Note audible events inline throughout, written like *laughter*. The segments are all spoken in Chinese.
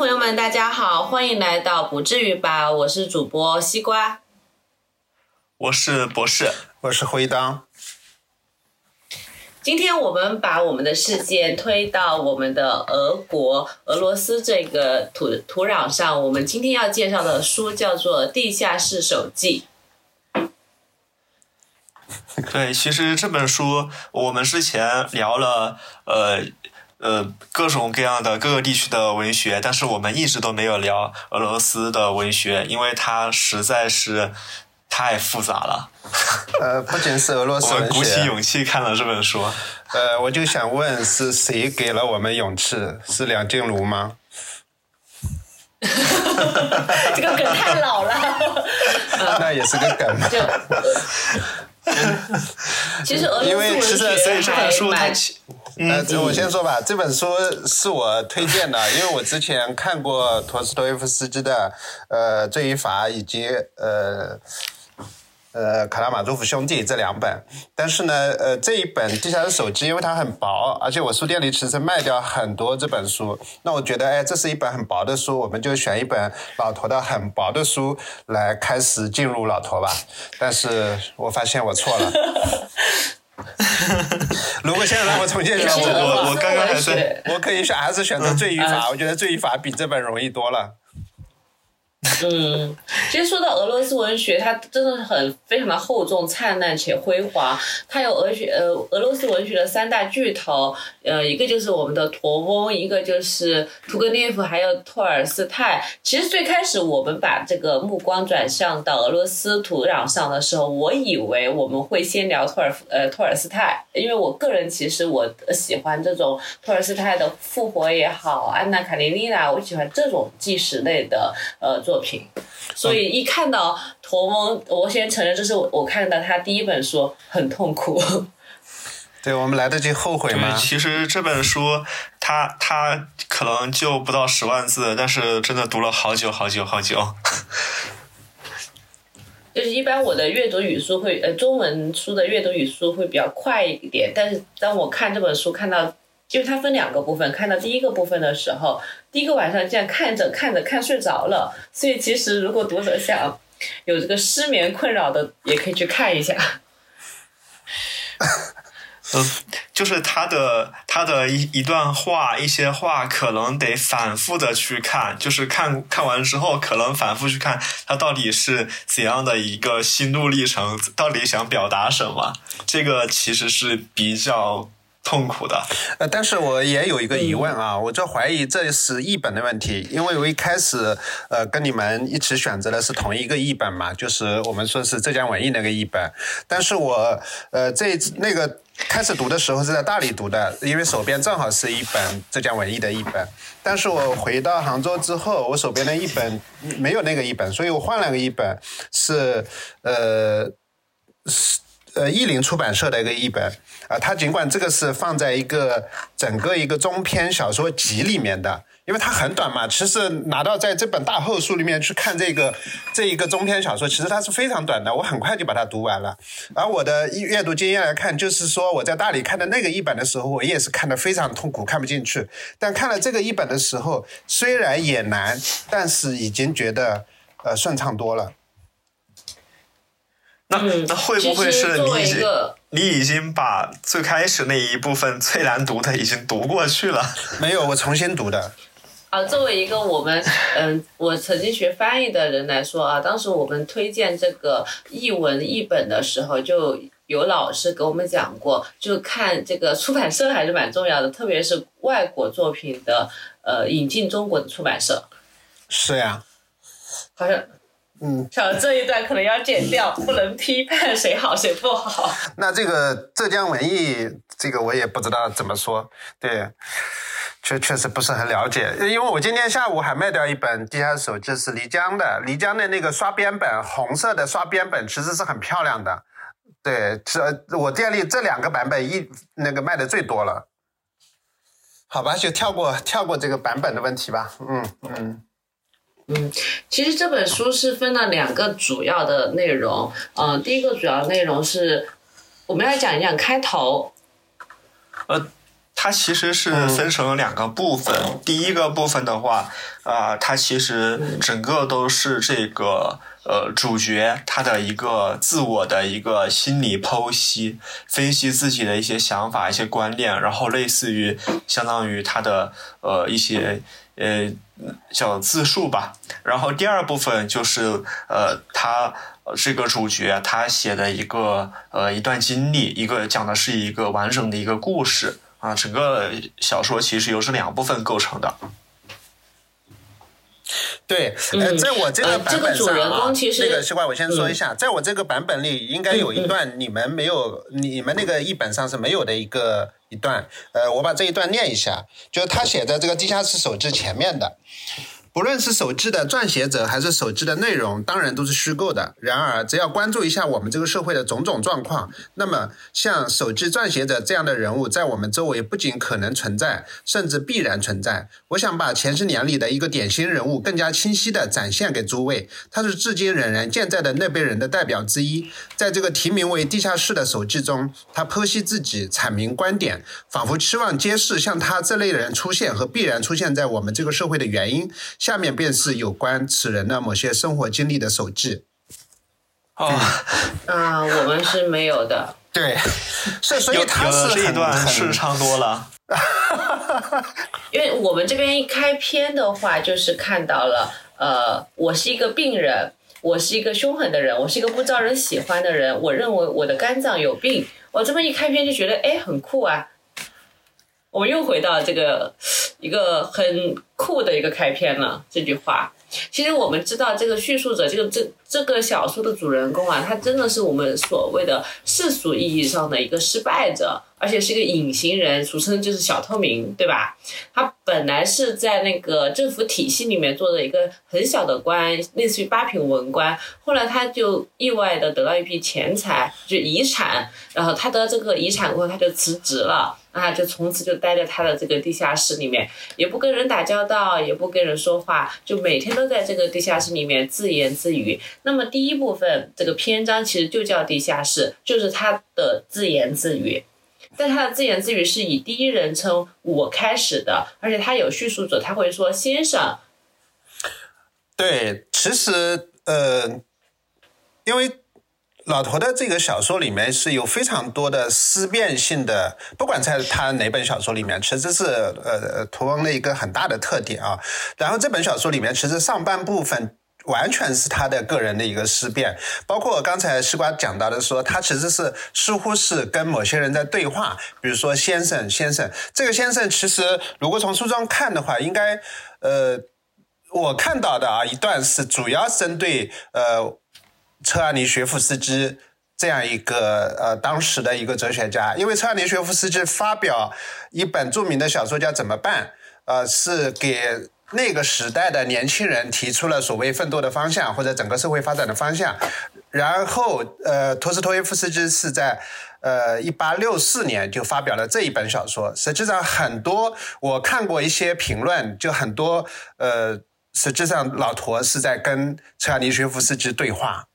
朋友们，大家好，欢迎来到不至于吧，我是主播西瓜，我是博士，我是灰当。今天我们把我们的事件推到我们的俄国、俄罗斯这个土土壤上。我们今天要介绍的书叫做《地下室手记》。对，其实这本书我们之前聊了，呃呃，各种各样的各个地区的文学，但是我们一直都没有聊俄罗斯的文学，因为它实在是。太复杂了。呃，不仅是俄罗斯 *laughs* 文学，鼓起勇气看了这本书。呃，我就想问，是谁给了我们勇气？是梁静茹吗？*laughs* 这个梗太老了。*laughs* 那也是个梗。*laughs* 其实俄罗斯文学还呃，我先说吧，这本书是我推荐的，因为我之前看过陀思妥耶夫斯基的呃《罪与罚》以及呃。呃，卡拉马佐夫兄弟这两本，但是呢，呃，这一本《地下的手机》因为它很薄，而且我书店里其实卖掉很多这本书，那我觉得，哎，这是一本很薄的书，我们就选一本老头的很薄的书来开始进入老头吧。但是我发现我错了。如果现在让我重新选，我我刚刚还是我可以选，还是选择《罪与罚》，我觉得《罪与罚》比这本容易多了。嗯，*laughs* 其实说到俄罗斯文学，它真的很非常的厚重、灿烂且辉煌。它有俄学呃俄罗斯文学的三大巨头，呃，一个就是我们的陀翁，一个就是屠格涅夫，还有托尔斯泰。其实最开始我们把这个目光转向到俄罗斯土壤上的时候，我以为我们会先聊托尔呃托尔斯泰，因为我个人其实我喜欢这种托尔斯泰的复活也好，安娜卡列尼娜，我喜欢这种纪实类的呃。作品，所以一看到驼翁，我先承认，这是我我看到他第一本书，很痛苦。*laughs* 对我们来得及后悔吗？其实这本书，它它可能就不到十万字，但是真的读了好久好久好久。*laughs* 就是一般我的阅读语速会，呃，中文书的阅读语速会比较快一点，但是当我看这本书，看到。就是它分两个部分，看到第一个部分的时候，第一个晚上这样看着看着看睡着了。所以其实如果读者想有这个失眠困扰的，也可以去看一下。嗯，就是他的他的一一段话，一些话可能得反复的去看，就是看看完之后，可能反复去看他到底是怎样的一个心路历程，到底想表达什么。这个其实是比较。痛苦的，呃，但是我也有一个疑问啊，我就怀疑这是译本的问题，因为我一开始呃跟你们一起选择的是同一个译本嘛，就是我们说是浙江文艺那个译本，但是我呃这那个开始读的时候是在大理读的，因为手边正好是一本浙江文艺的译本，但是我回到杭州之后，我手边的译本没有那个译本，所以我换了个译本，是呃是。呃，译林出版社的一个译本啊，它尽管这个是放在一个整个一个中篇小说集里面的，因为它很短嘛，其实拿到在这本大厚书里面去看这个 *laughs* 这一个中篇小说，其实它是非常短的，我很快就把它读完了。而我的阅读经验来看，就是说我在大理看的那个译本的时候，我也是看的非常痛苦，看不进去。但看了这个译本的时候，虽然也难，但是已经觉得呃顺畅多了。那那会不会是你已经你已经把最开始那一部分最难读的已经读过去了？*laughs* 没有，我重新读的。啊，作为一个我们 *laughs* 嗯，我曾经学翻译的人来说啊，当时我们推荐这个译文译本的时候，就有老师给我们讲过，就看这个出版社还是蛮重要的，特别是外国作品的呃引进中国的出版社。是呀。好像。嗯，小这一段可能要剪掉，不能批判谁好谁不好。那这个浙江文艺，这个我也不知道怎么说。对，确确实不是很了解，因为我今天下午还卖掉一本《地下手就》，是漓江的，漓江的那个刷边本，红色的刷边本，其实是很漂亮的。对，这我店里这两个版本一那个卖的最多了。好吧，就跳过跳过这个版本的问题吧。嗯嗯。嗯，其实这本书是分了两个主要的内容。嗯，第一个主要内容是我们要讲一讲开头。呃，它其实是分成了两个部分。第一个部分的话，啊，它其实整个都是这个呃主角他的一个自我的一个心理剖析，分析自己的一些想法、一些观念，然后类似于相当于他的呃一些呃叫自述吧。然后第二部分就是呃他这个主角他写的一个呃一段经历，一个讲的是一个完整的一个故事。啊，整个小说其实由是两部分构成的。对，呃，在我这个版本上啊，那个西瓜，我先说一下，在我这个版本里，应该有一段你们没有，你们那个译本上是没有的一个一段。呃，我把这一段念一下，就是他写在这个地下室手机前面的。不论是手记的撰写者还是手记的内容，当然都是虚构的。然而，只要关注一下我们这个社会的种种状况，那么像手记撰写者这样的人物，在我们周围不仅可能存在，甚至必然存在。我想把前十年里的一个典型人物更加清晰地展现给诸位。他是至今仍然健在的那辈人的代表之一。在这个题名为《地下室》的手记中，他剖析自己，阐明观点，仿佛期望揭示像他这类人出现和必然出现在我们这个社会的原因。下面便是有关此人的某些生活经历的手记。哦，啊，我们是没有的。对，所以所以他是这一段是长多了。*laughs* 因为我们这边一开篇的话，就是看到了，呃，我是一个病人，我是一个凶狠的人，我是一个不招人喜欢的人，我认为我的肝脏有病。我这么一开篇就觉得，哎，很酷啊。我们又回到这个一个很酷的一个开篇了。这句话，其实我们知道，这个叙述者，这个这这个小说的主人公啊，他真的是我们所谓的世俗意义上的一个失败者。而且是一个隐形人，俗称就是小透明，对吧？他本来是在那个政府体系里面做的一个很小的官，类似于八品文官。后来他就意外的得到一笔钱财，就遗产。然后他得到这个遗产过后，他就辞职了，啊，就从此就待在他的这个地下室里面，也不跟人打交道，也不跟人说话，就每天都在这个地下室里面自言自语。那么第一部分这个篇章其实就叫地下室，就是他的自言自语。但他的自言自语是以第一人称我开始的，而且他有叙述者，他会说先生。对，其实呃，因为老头的这个小说里面是有非常多的思辨性的，不管在他哪本小说里面，其实是呃屠翁的一个很大的特点啊。然后这本小说里面，其实上半部分。完全是他的个人的一个思辨，包括刚才西瓜讲到的，说他其实是似乎是跟某些人在对话，比如说先生，先生，这个先生其实如果从书中看的话，应该，呃，我看到的啊一段是主要针对呃车尔尼学夫斯基这样一个呃当时的一个哲学家，因为车尔尼学夫斯基发表一本著名的小说叫《怎么办》，呃，是给。那个时代的年轻人提出了所谓奋斗的方向，或者整个社会发展的方向。然后，呃，托斯托耶夫斯基是在呃一八六四年就发表了这一本小说。实际上，很多我看过一些评论，就很多呃，实际上老陀是在跟车尔尼学夫斯基对话。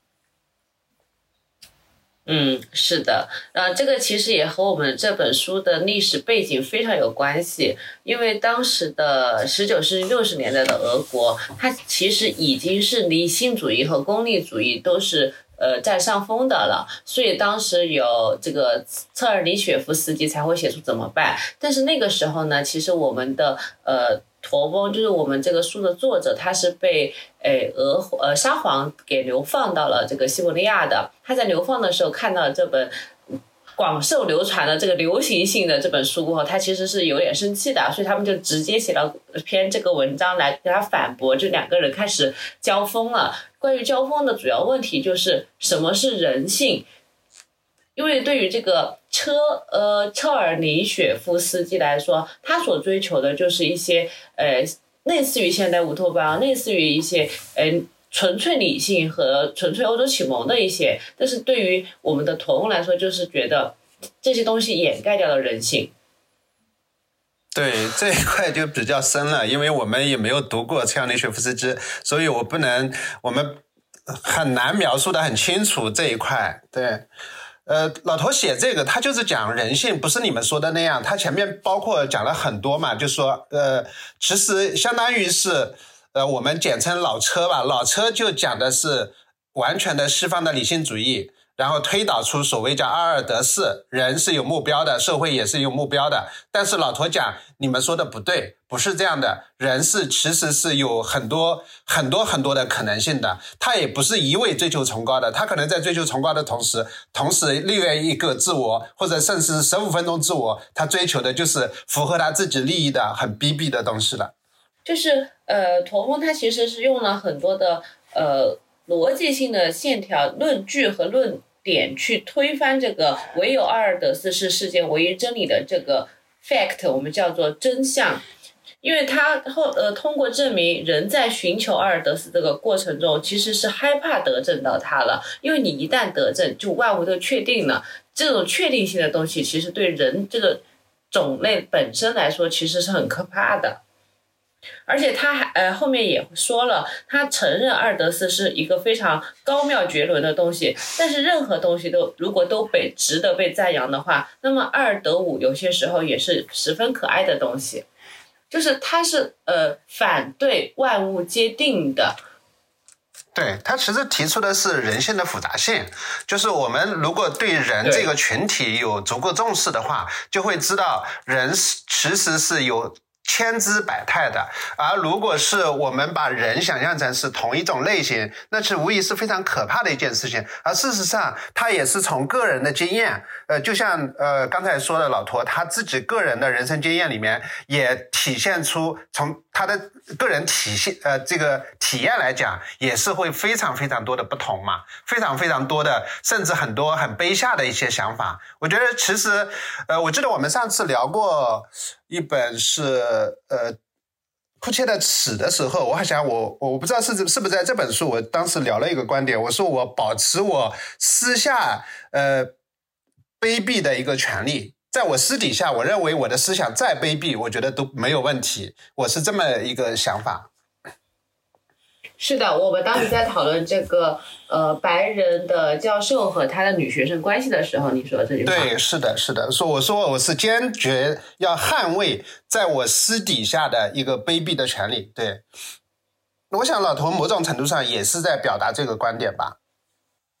嗯，是的，呃，这个其实也和我们这本书的历史背景非常有关系，因为当时的十九世纪六十年代的俄国，它其实已经是理性主义和功利主义都是呃占上风的了，所以当时有这个策尔尼雪夫斯基才会写出怎么办。但是那个时候呢，其实我们的呃。驼翁就是我们这个书的作者，他是被诶俄呃沙皇给流放到了这个西伯利亚的。他在流放的时候看到这本广受流传的这个流行性的这本书过后，他其实是有点生气的，所以他们就直接写了篇这个文章来给他反驳。就两个人开始交锋了。关于交锋的主要问题就是什么是人性？因为对于这个车呃车尔尼雪夫斯基来说，他所追求的就是一些呃类似于现代乌托邦，类似于一些呃纯粹理性和纯粹欧洲启蒙的一些。但是对于我们的驼翁来说，就是觉得这些东西掩盖掉了人性。对这一块就比较深了，因为我们也没有读过车尔尼雪夫斯基，所以我不能我们很难描述的很清楚这一块。对。呃，老头写这个，他就是讲人性，不是你们说的那样。他前面包括讲了很多嘛，就说，呃，其实相当于是，呃，我们简称老车吧，老车就讲的是完全的西方的理性主义。然后推导出所谓叫二二得四，人是有目标的，社会也是有目标的。但是老头讲，你们说的不对，不是这样的。人是其实是有很多很多很多的可能性的，他也不是一味追求崇高的，他可能在追求崇高的同时，同时另外一个自我，或者甚至十五分钟自我，他追求的就是符合他自己利益的很逼逼的东西了。就是呃，驼峰他其实是用了很多的呃逻辑性的线条、论据和论。点去推翻这个唯有阿尔德斯是世界唯一真理的这个 fact，我们叫做真相，因为他后呃通过证明人在寻求阿尔德斯这个过程中其实是害怕得证到他了，因为你一旦得证，就万物都确定了，这种确定性的东西其实对人这个种类本身来说其实是很可怕的。而且他还呃后面也说了，他承认阿尔德斯是一个非常高妙绝伦的东西，但是任何东西都如果都被值得被赞扬的话，那么阿尔德五有些时候也是十分可爱的东西，就是他是呃反对万物皆定的，对他其实提出的是人性的复杂性，就是我们如果对人这个群体有足够重视的话，就会知道人是其实是有。千姿百态的，而如果是我们把人想象成是同一种类型，那是无疑是非常可怕的一件事情。而事实上，他也是从个人的经验，呃，就像呃刚才说的老驼他自己个人的人生经验里面，也体现出从他的个人体系呃这个体验来讲，也是会非常非常多的不同嘛，非常非常多的，甚至很多很卑下的一些想法。我觉得其实，呃，我记得我们上次聊过。一本是呃，库切的尺的时候，我还想我我不知道是是不是在这本书，我当时聊了一个观点，我说我保持我私下呃卑鄙的一个权利，在我私底下，我认为我的思想再卑鄙，我觉得都没有问题，我是这么一个想法。是的，我们当时在讨论这个呃白人的教授和他的女学生关系的时候，你说这句话。对，是的，是的，说我说我是坚决要捍卫在我私底下的一个卑鄙的权利。对，我想老头某种程度上也是在表达这个观点吧。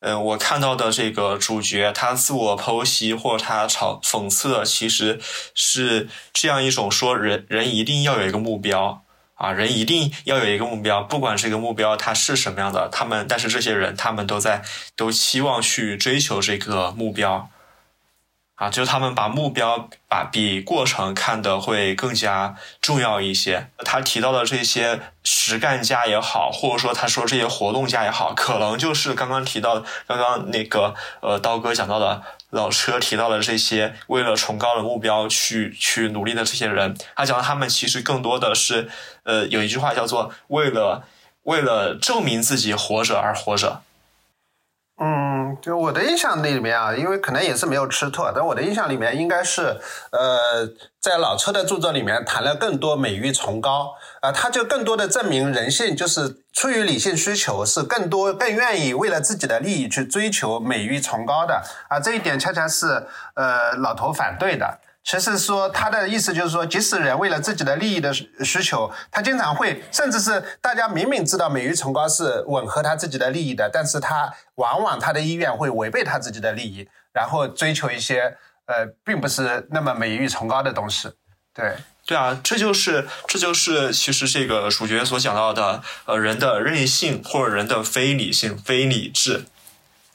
嗯，我看到的这个主角，他自我剖析或者他嘲讽刺，其实是这样一种说人人一定要有一个目标。啊，人一定要有一个目标，不管这个目标它是什么样的，他们但是这些人他们都在都期望去追求这个目标，啊，就是他们把目标把比过程看得会更加重要一些。他提到的这些实干家也好，或者说他说这些活动家也好，可能就是刚刚提到刚刚那个呃刀哥讲到的。老车提到的这些为了崇高的目标去去努力的这些人，他讲他们其实更多的是，呃，有一句话叫做为了为了证明自己活着而活着。就我的印象里面啊，因为可能也是没有吃透，但我的印象里面应该是，呃，在老车的著作里面谈了更多美誉崇高啊，他就更多的证明人性就是出于理性需求，是更多更愿意为了自己的利益去追求美誉崇高的啊，这一点恰恰是呃老头反对的。其实说他的意思就是说，即使人为了自己的利益的需求，他经常会，甚至是大家明明知道美誉崇高是吻合他自己的利益的，但是他往往他的意愿会违背他自己的利益，然后追求一些呃，并不是那么美誉崇高的东西。对，对啊，这就是这就是其实这个主角所讲到的，呃，人的任性或者人的非理性、非理智。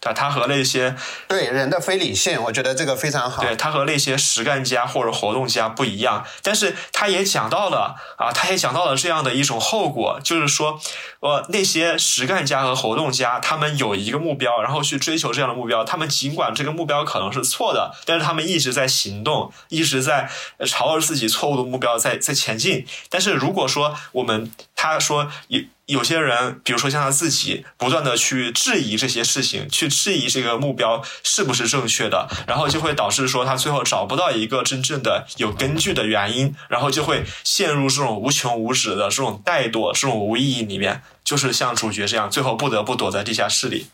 对，他和那些对人的非理性，我觉得这个非常好。对他和那些实干家或者活动家不一样，但是他也讲到了啊，他也讲到了这样的一种后果，就是说，呃，那些实干家和活动家，他们有一个目标，然后去追求这样的目标，他们尽管这个目标可能是错的，但是他们一直在行动，一直在朝着自己错误的目标在在前进。但是如果说我们他说有。有些人，比如说像他自己，不断的去质疑这些事情，去质疑这个目标是不是正确的，然后就会导致说他最后找不到一个真正的有根据的原因，然后就会陷入这种无穷无止的这种怠惰、这种无意义里面，就是像主角这样，最后不得不躲在地下室里。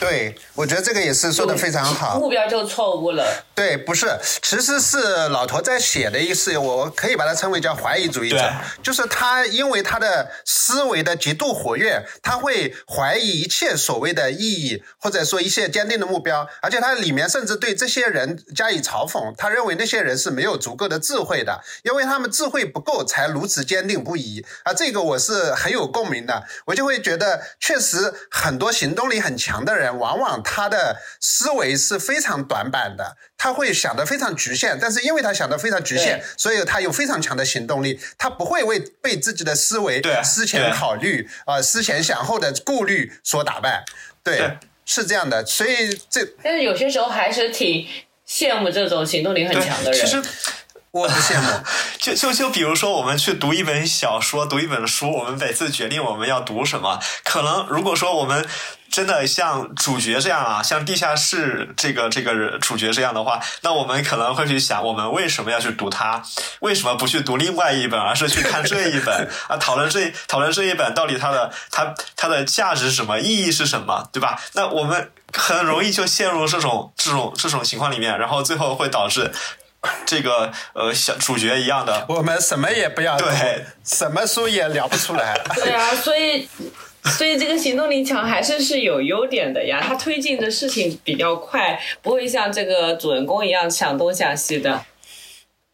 对，我觉得这个也是说的非常好。目标就错误了。对，不是，其实是老头在写的意思，我可以把它称为叫怀疑主义者，就是他因为他的思维的极度活跃，他会怀疑一切所谓的意义，或者说一些坚定的目标，而且他里面甚至对这些人加以嘲讽，他认为那些人是没有足够的智慧的，因为他们智慧不够才如此坚定不移啊，这个我是很有共鸣的，我就会觉得确实很多行动力很强的人。往往他的思维是非常短板的，他会想的非常局限，但是因为他想的非常局限，所以他有非常强的行动力，他不会为被自己的思维思前考虑啊思前想后的顾虑所打败。对，是这样的，所以这但是有些时候还是挺羡慕这种行动力很强的人。其实我不羡慕，*laughs* 就就就比如说我们去读一本小说，读一本书，我们每次决定我们要读什么，可能如果说我们。真的像主角这样啊，像地下室这个这个主角这样的话，那我们可能会去想，我们为什么要去读它？为什么不去读另外一本，而是去看这一本 *laughs* 啊？讨论这讨论这一本到底它的它它的价值是什么，意义是什么，对吧？那我们很容易就陷入这种这种这种情况里面，然后最后会导致这个呃小主角一样的，我们什么也不要对，什么书也聊不出来。*laughs* 对啊，所以。所以这个行动力强还是是有优点的呀，他推进的事情比较快，不会像这个主人公一样想东想西的。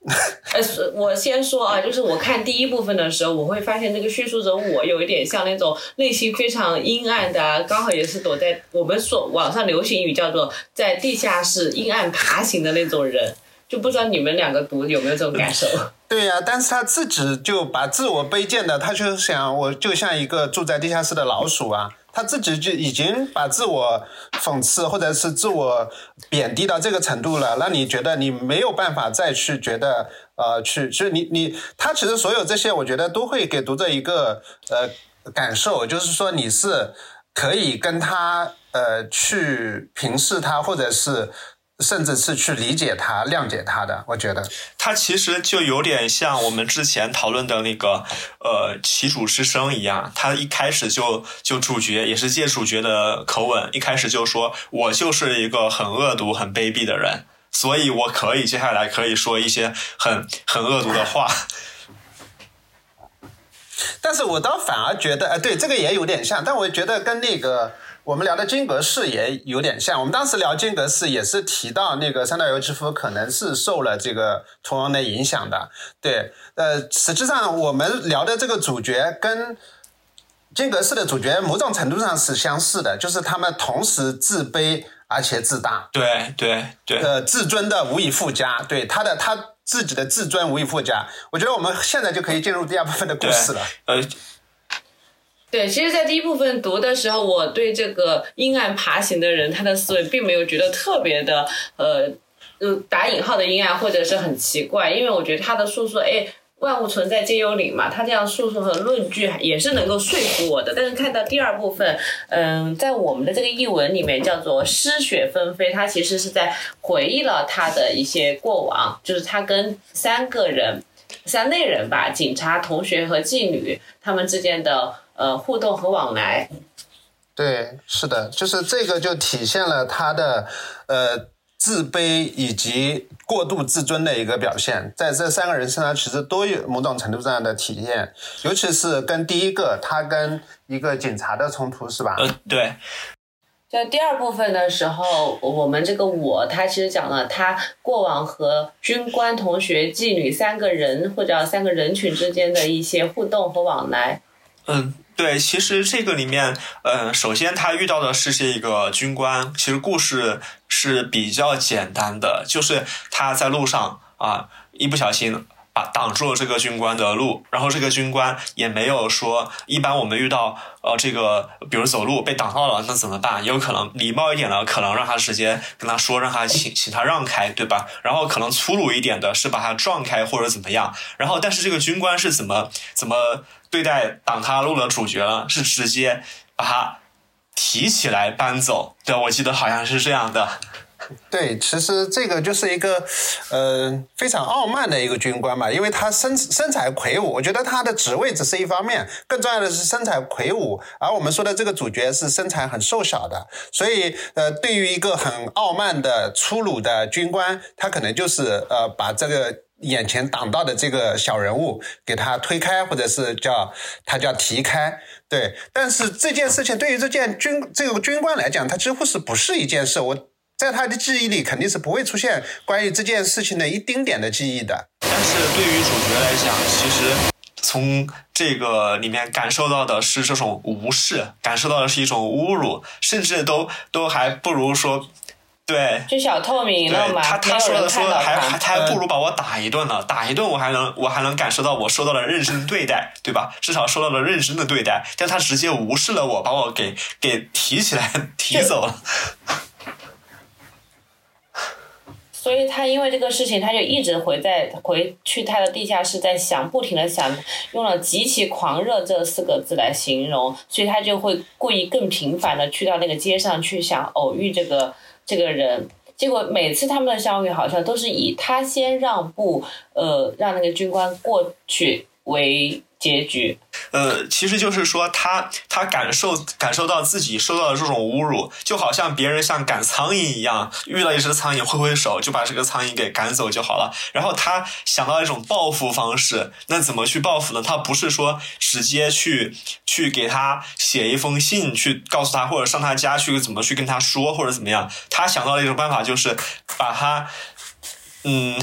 *laughs* 呃，我先说啊，就是我看第一部分的时候，我会发现这个叙述者我有一点像那种内心非常阴暗的，刚好也是躲在我们所网上流行语叫做在地下室阴暗爬行的那种人。就不知道你们两个读有没有这种感受？对呀，但是他自己就把自我卑贱的，他就想我就像一个住在地下室的老鼠啊，他自己就已经把自我讽刺或者是自我贬低到这个程度了，让你觉得你没有办法再去觉得呃去，其实你你他其实所有这些，我觉得都会给读者一个呃感受，就是说你是可以跟他呃去平视他，或者是。甚至是去理解他、谅解他的，我觉得他其实就有点像我们之前讨论的那个呃旗主之声一样，他一开始就就主角也是借主角的口吻，一开始就说我就是一个很恶毒、很卑鄙的人，所以我可以接下来可以说一些很很恶毒的话。*laughs* 但是我倒反而觉得，哎，对这个也有点像，但我觉得跟那个。我们聊的金阁寺也有点像，我们当时聊金阁寺也是提到那个三岛由纪夫可能是受了这个同样的影响的。对，呃，实际上我们聊的这个主角跟金阁寺的主角某种程度上是相似的，就是他们同时自卑而且自大。对对对。呃，自尊的无以复加，对他的他自己的自尊无以复加。我觉得我们现在就可以进入第二部分的故事了。呃。对，其实，在第一部分读的时候，我对这个阴暗爬行的人，他的思维并没有觉得特别的，呃，呃，打引号的阴暗，或者是很奇怪，因为我觉得他的述说，哎，万物存在皆有理嘛，他这样述说和论据也是能够说服我的。但是看到第二部分，嗯，在我们的这个译文里面叫做湿雪纷飞，他其实是在回忆了他的一些过往，就是他跟三个人，三类人吧，警察、同学和妓女，他们之间的。呃，互动和往来，对，是的，就是这个就体现了他的呃自卑以及过度自尊的一个表现，在这三个人身上其实都有某种程度上的体现，尤其是跟第一个他跟一个警察的冲突，是吧？呃，对。在第二部分的时候，我们这个我他其实讲了他过往和军官、同学、妓女三个人或者三个人群之间的一些互动和往来。嗯。对，其实这个里面，嗯，首先他遇到的是这个军官，其实故事是比较简单的，就是他在路上啊，一不小心把挡住了这个军官的路，然后这个军官也没有说，一般我们遇到呃这个，比如走路被挡到了，那怎么办？有可能礼貌一点的，可能让他直接跟他说，让他请请他让开，对吧？然后可能粗鲁一点的是把他撞开或者怎么样，然后但是这个军官是怎么怎么？对待挡他路的主角呢，是直接把他提起来搬走。对，我记得好像是这样的。*laughs* 对，其实这个就是一个，呃，非常傲慢的一个军官嘛，因为他身身材魁梧，我觉得他的职位只是一方面，更重要的是身材魁梧，而我们说的这个主角是身材很瘦小的，所以，呃，对于一个很傲慢的粗鲁的军官，他可能就是呃把这个眼前挡道的这个小人物给他推开，或者是叫他叫提开。对，但是这件事情对于这件军这个军官来讲，他几乎是不是一件事？我。在他的记忆里，肯定是不会出现关于这件事情的一丁点的记忆的。但是对于主角来讲，其实从这个里面感受到的是这种无视，感受到的是一种侮辱，甚至都都还不如说，对，就小透明了嘛。他他说的说还还他还不如把我打一顿呢，打一顿我还能我还能感受到我受到了认真对待，对吧？至少受到了认真的对待，但他直接无视了我，把我给给提起来 *laughs* 提走了。所以他因为这个事情，他就一直回在回去他的地下室，在想，不停的想，用了极其狂热这四个字来形容，所以他就会故意更频繁的去到那个街上去想偶遇这个这个人，结果每次他们的相遇好像都是以他先让步，呃，让那个军官过去为。结局，呃，其实就是说，他他感受感受到自己受到的这种侮辱，就好像别人像赶苍蝇一样，遇到一只苍蝇挥挥手就把这个苍蝇给赶走就好了。然后他想到一种报复方式，那怎么去报复呢？他不是说直接去去给他写一封信去告诉他，或者上他家去怎么去跟他说，或者怎么样？他想到的一种办法就是把他。嗯，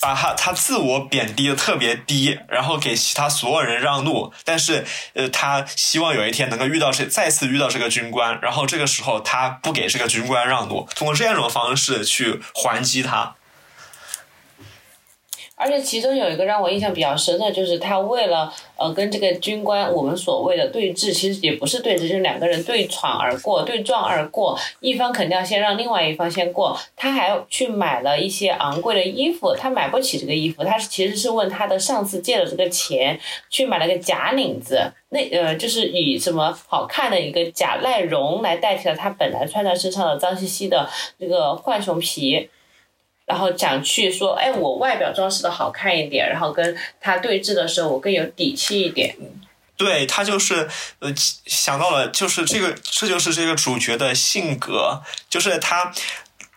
把他他自我贬低的特别低，然后给其他所有人让路，但是呃，他希望有一天能够遇到这再次遇到这个军官，然后这个时候他不给这个军官让路，通过这样一种方式去还击他。而且其中有一个让我印象比较深的，就是他为了呃跟这个军官我们所谓的对峙，其实也不是对峙，就是两个人对闯而过、对撞而过，一方肯定要先让另外一方先过。他还去买了一些昂贵的衣服，他买不起这个衣服，他其实是问他的上司借了这个钱去买了个假领子，那呃就是以什么好看的一个假赖绒来代替了他本来穿在身上的脏兮兮的这个浣熊皮。然后讲去说，哎，我外表装饰的好看一点，然后跟他对峙的时候，我更有底气一点。对他就是呃想到了，就是这个，这就是这个主角的性格，就是他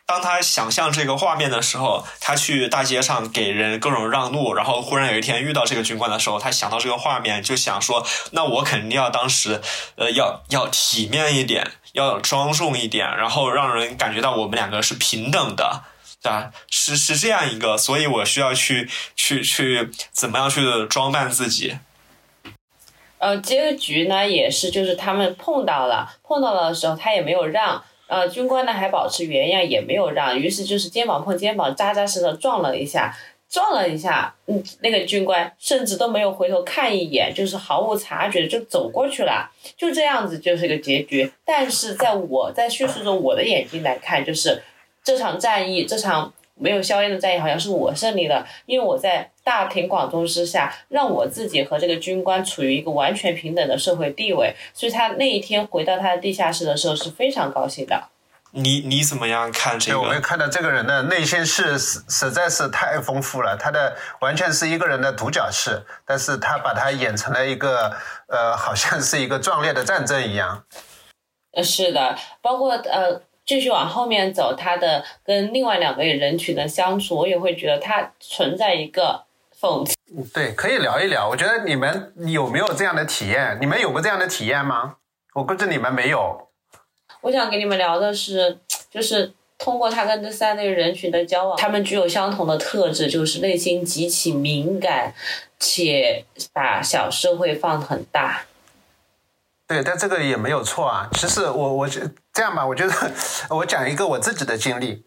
当他想象这个画面的时候，他去大街上给人各种让路，然后忽然有一天遇到这个军官的时候，他想到这个画面，就想说，那我肯定要当时呃要要体面一点，要庄重一点，然后让人感觉到我们两个是平等的。啊，是是这样一个，所以我需要去去去怎么样去装扮自己。呃，结局呢也是，就是他们碰到了，碰到了的时候他也没有让，呃，军官呢还保持原样，也没有让，于是就是肩膀碰肩膀，扎扎实实撞了一下，撞了一下，嗯，那个军官甚至都没有回头看一眼，就是毫无察觉就走过去了，就这样子就是一个结局。但是在我在叙述着我的眼睛来看，就是。这场战役，这场没有硝烟的战役，好像是我胜利了，因为我在大庭广众之下，让我自己和这个军官处于一个完全平等的社会地位，所以他那一天回到他的地下室的时候是非常高兴的。你你怎么样看这个？我们看到这个人的内心是实实在是太丰富了，他的完全是一个人的独角戏，但是他把他演成了一个呃，好像是一个壮烈的战争一样。呃，是的，包括呃。继续往后面走，他的跟另外两个人群的相处，我也会觉得他存在一个讽刺。对，可以聊一聊。我觉得你们有没有这样的体验？你们有过这样的体验吗？我估计你们没有。我想跟你们聊的是，就是通过他跟这三类人群的交往，他们具有相同的特质，就是内心极其敏感，且把小社会放很大。对，但这个也没有错啊。其实我我觉这样吧，我觉得我讲一个我自己的经历，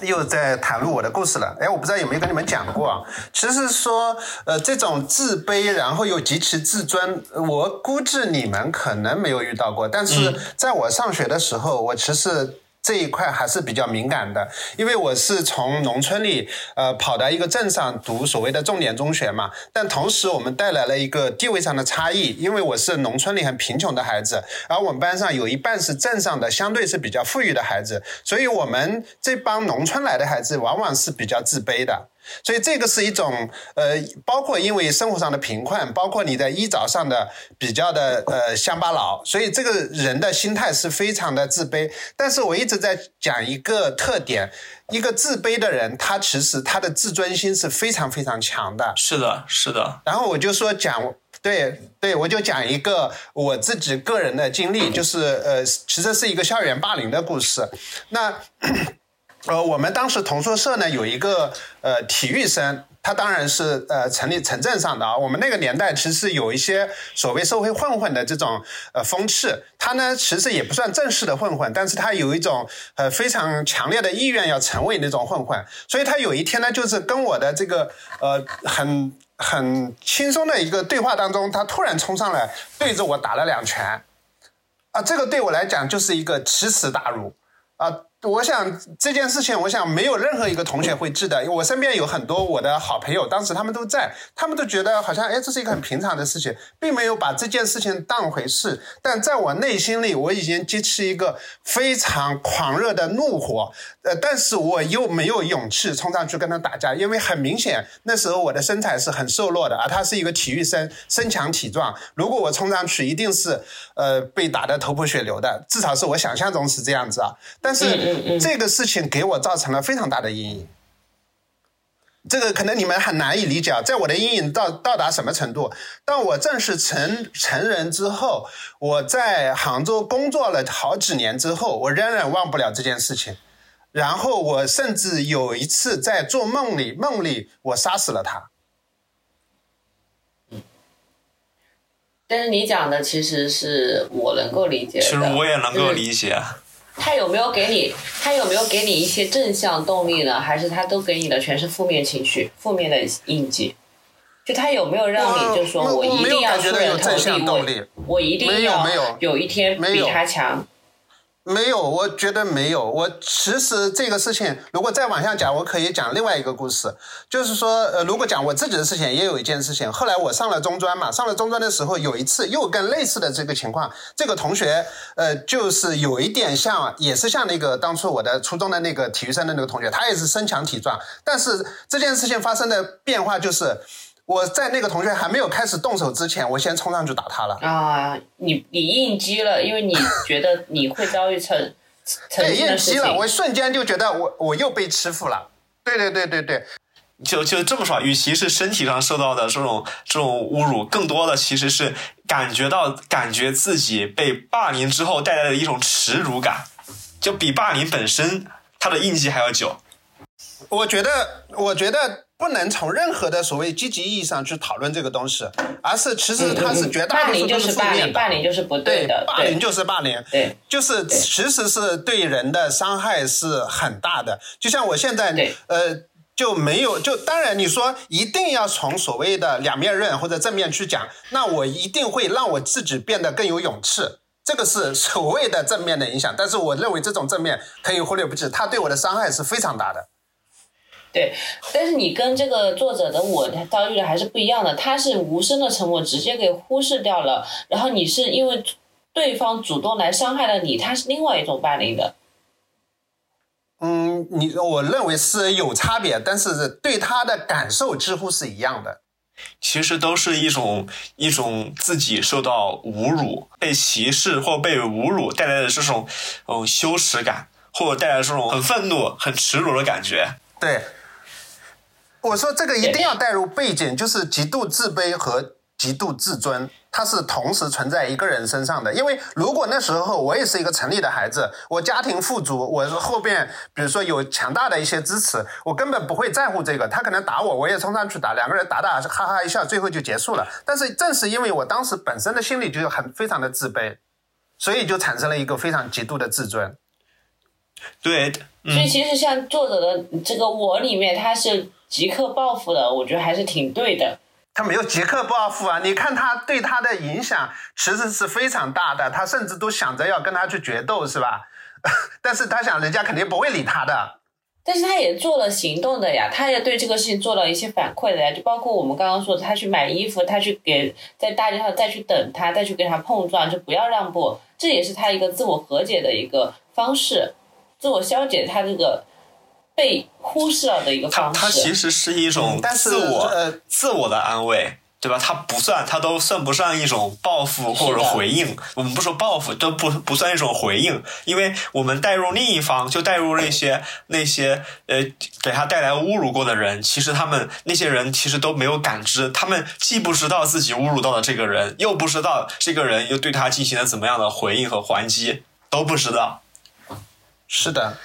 又在袒露我的故事了。哎，我不知道有没有跟你们讲过啊。其实说，呃，这种自卑，然后又极其自尊，我估计你们可能没有遇到过。但是在我上学的时候，我其实这一块还是比较敏感的，因为我是从农村里呃跑到一个镇上读所谓的重点中学嘛，但同时我们带来了一个地位上的差异，因为我是农村里很贫穷的孩子，而我们班上有一半是镇上的，相对是比较富裕的孩子，所以我们这帮农村来的孩子往往是比较自卑的。所以这个是一种呃，包括因为生活上的贫困，包括你在衣着上的比较的呃乡巴佬，所以这个人的心态是非常的自卑。但是我一直在讲一个特点，一个自卑的人，他其实他的自尊心是非常非常强的。是的，是的。然后我就说讲，对对，我就讲一个我自己个人的经历，就是呃，其实是一个校园霸凌的故事。那。呃，我们当时同宿舍呢有一个呃体育生，他当然是呃城里城镇上的啊。我们那个年代其实有一些所谓社会混混的这种呃风气，他呢其实也不算正式的混混，但是他有一种呃非常强烈的意愿要成为那种混混。所以他有一天呢，就是跟我的这个呃很很轻松的一个对话当中，他突然冲上来对着我打了两拳，啊，这个对我来讲就是一个奇耻大辱啊。我想这件事情，我想没有任何一个同学会记得，因为我身边有很多我的好朋友，当时他们都在，他们都觉得好像哎，这是一个很平常的事情，并没有把这件事情当回事。但在我内心里，我已经激起一个非常狂热的怒火，呃，但是我又没有勇气冲上去跟他打架，因为很明显那时候我的身材是很瘦弱的，而他是一个体育生，身强体壮，如果我冲上去，一定是呃被打得头破血流的，至少是我想象中是这样子啊，但是。这个事情给我造成了非常大的阴影，这个可能你们很难以理解啊。在我的阴影到到达什么程度？当我正式成成人之后，我在杭州工作了好几年之后，我仍然忘不了这件事情。然后我甚至有一次在做梦里，梦里我杀死了他。但是你讲的其实是我能够理解的，其实我也能够理解。他有没有给你？他有没有给你一些正向动力呢？还是他都给你的全是负面情绪、负面的印记？就他有没有让你就说我一定要出人头地？我一定要有一天比他强？没有，我觉得没有。我其实这个事情，如果再往下讲，我可以讲另外一个故事，就是说，呃，如果讲我自己的事情，也有一件事情。后来我上了中专嘛，上了中专的时候，有一次又跟类似的这个情况，这个同学，呃，就是有一点像，也是像那个当初我的初中的那个体育生的那个同学，他也是身强体壮，但是这件事情发生的变化就是。我在那个同学还没有开始动手之前，我先冲上去打他了。啊，你你应激了，因为你觉得你会遭遇成对应激了，我瞬间就觉得我我又被欺负了。对对对对对，就就这么说，与其是身体上受到的这种这种侮辱，更多的其实是感觉到感觉自己被霸凌之后带来的一种耻辱感，就比霸凌本身它的印记还要久。我觉得，我觉得。不能从任何的所谓积极意义上去讨论这个东西，而是其实它是绝大多数都是负面的。霸凌就是不对的，霸凌就是霸凌，对，就是其实是对人的伤害是很大的。就像我现在，呃，就没有就当然你说一定要从所谓的两面刃或者正面去讲，那我一定会让我自己变得更有勇气，这个是所谓的正面的影响。但是我认为这种正面可以忽略不计，它对我的伤害是非常大的。对，但是你跟这个作者的我遭遇的还是不一样的，他是无声的沉默，直接给忽视掉了。然后你是因为对方主动来伤害了你，他是另外一种霸凌的。嗯，你我认为是有差别，但是对他的感受几乎是一样的。其实都是一种一种自己受到侮辱、被歧视或被侮辱带来的这种嗯羞耻感，或者带来这种很愤怒、很耻辱的感觉。对。我说这个一定要带入背景，就是极度自卑和极度自尊，它是同时存在一个人身上的。因为如果那时候我也是一个城里的孩子，我家庭富足，我后边比如说有强大的一些支持，我根本不会在乎这个。他可能打我，我也冲上去打，两个人打打哈哈一笑，最后就结束了。但是正是因为我当时本身的心理就很非常的自卑，所以就产生了一个非常极度的自尊。对，所以其实像作者的这个我里面，他是。即刻报复的，我觉得还是挺对的。他没有即刻报复啊！你看他对他的影响其实是非常大的，他甚至都想着要跟他去决斗，是吧？*laughs* 但是他想人家肯定不会理他的。但是他也做了行动的呀，他也对这个事情做了一些反馈的呀，就包括我们刚刚说的，他去买衣服，他去给在大街上再去等他，再去跟他碰撞，就不要让步，这也是他一个自我和解的一个方式，自我消解他这个被忽视了的一个方式。他其实是一种自我、呃自我的安慰。对吧？他不算，他都算不上一种报复或者回应。我们不说报复，都不不算一种回应，因为我们带入另一方，就带入那些那些呃给他带来侮辱过的人。其实他们那些人其实都没有感知，他们既不知道自己侮辱到了这个人，又不知道这个人又对他进行了怎么样的回应和还击，都不知道。是的，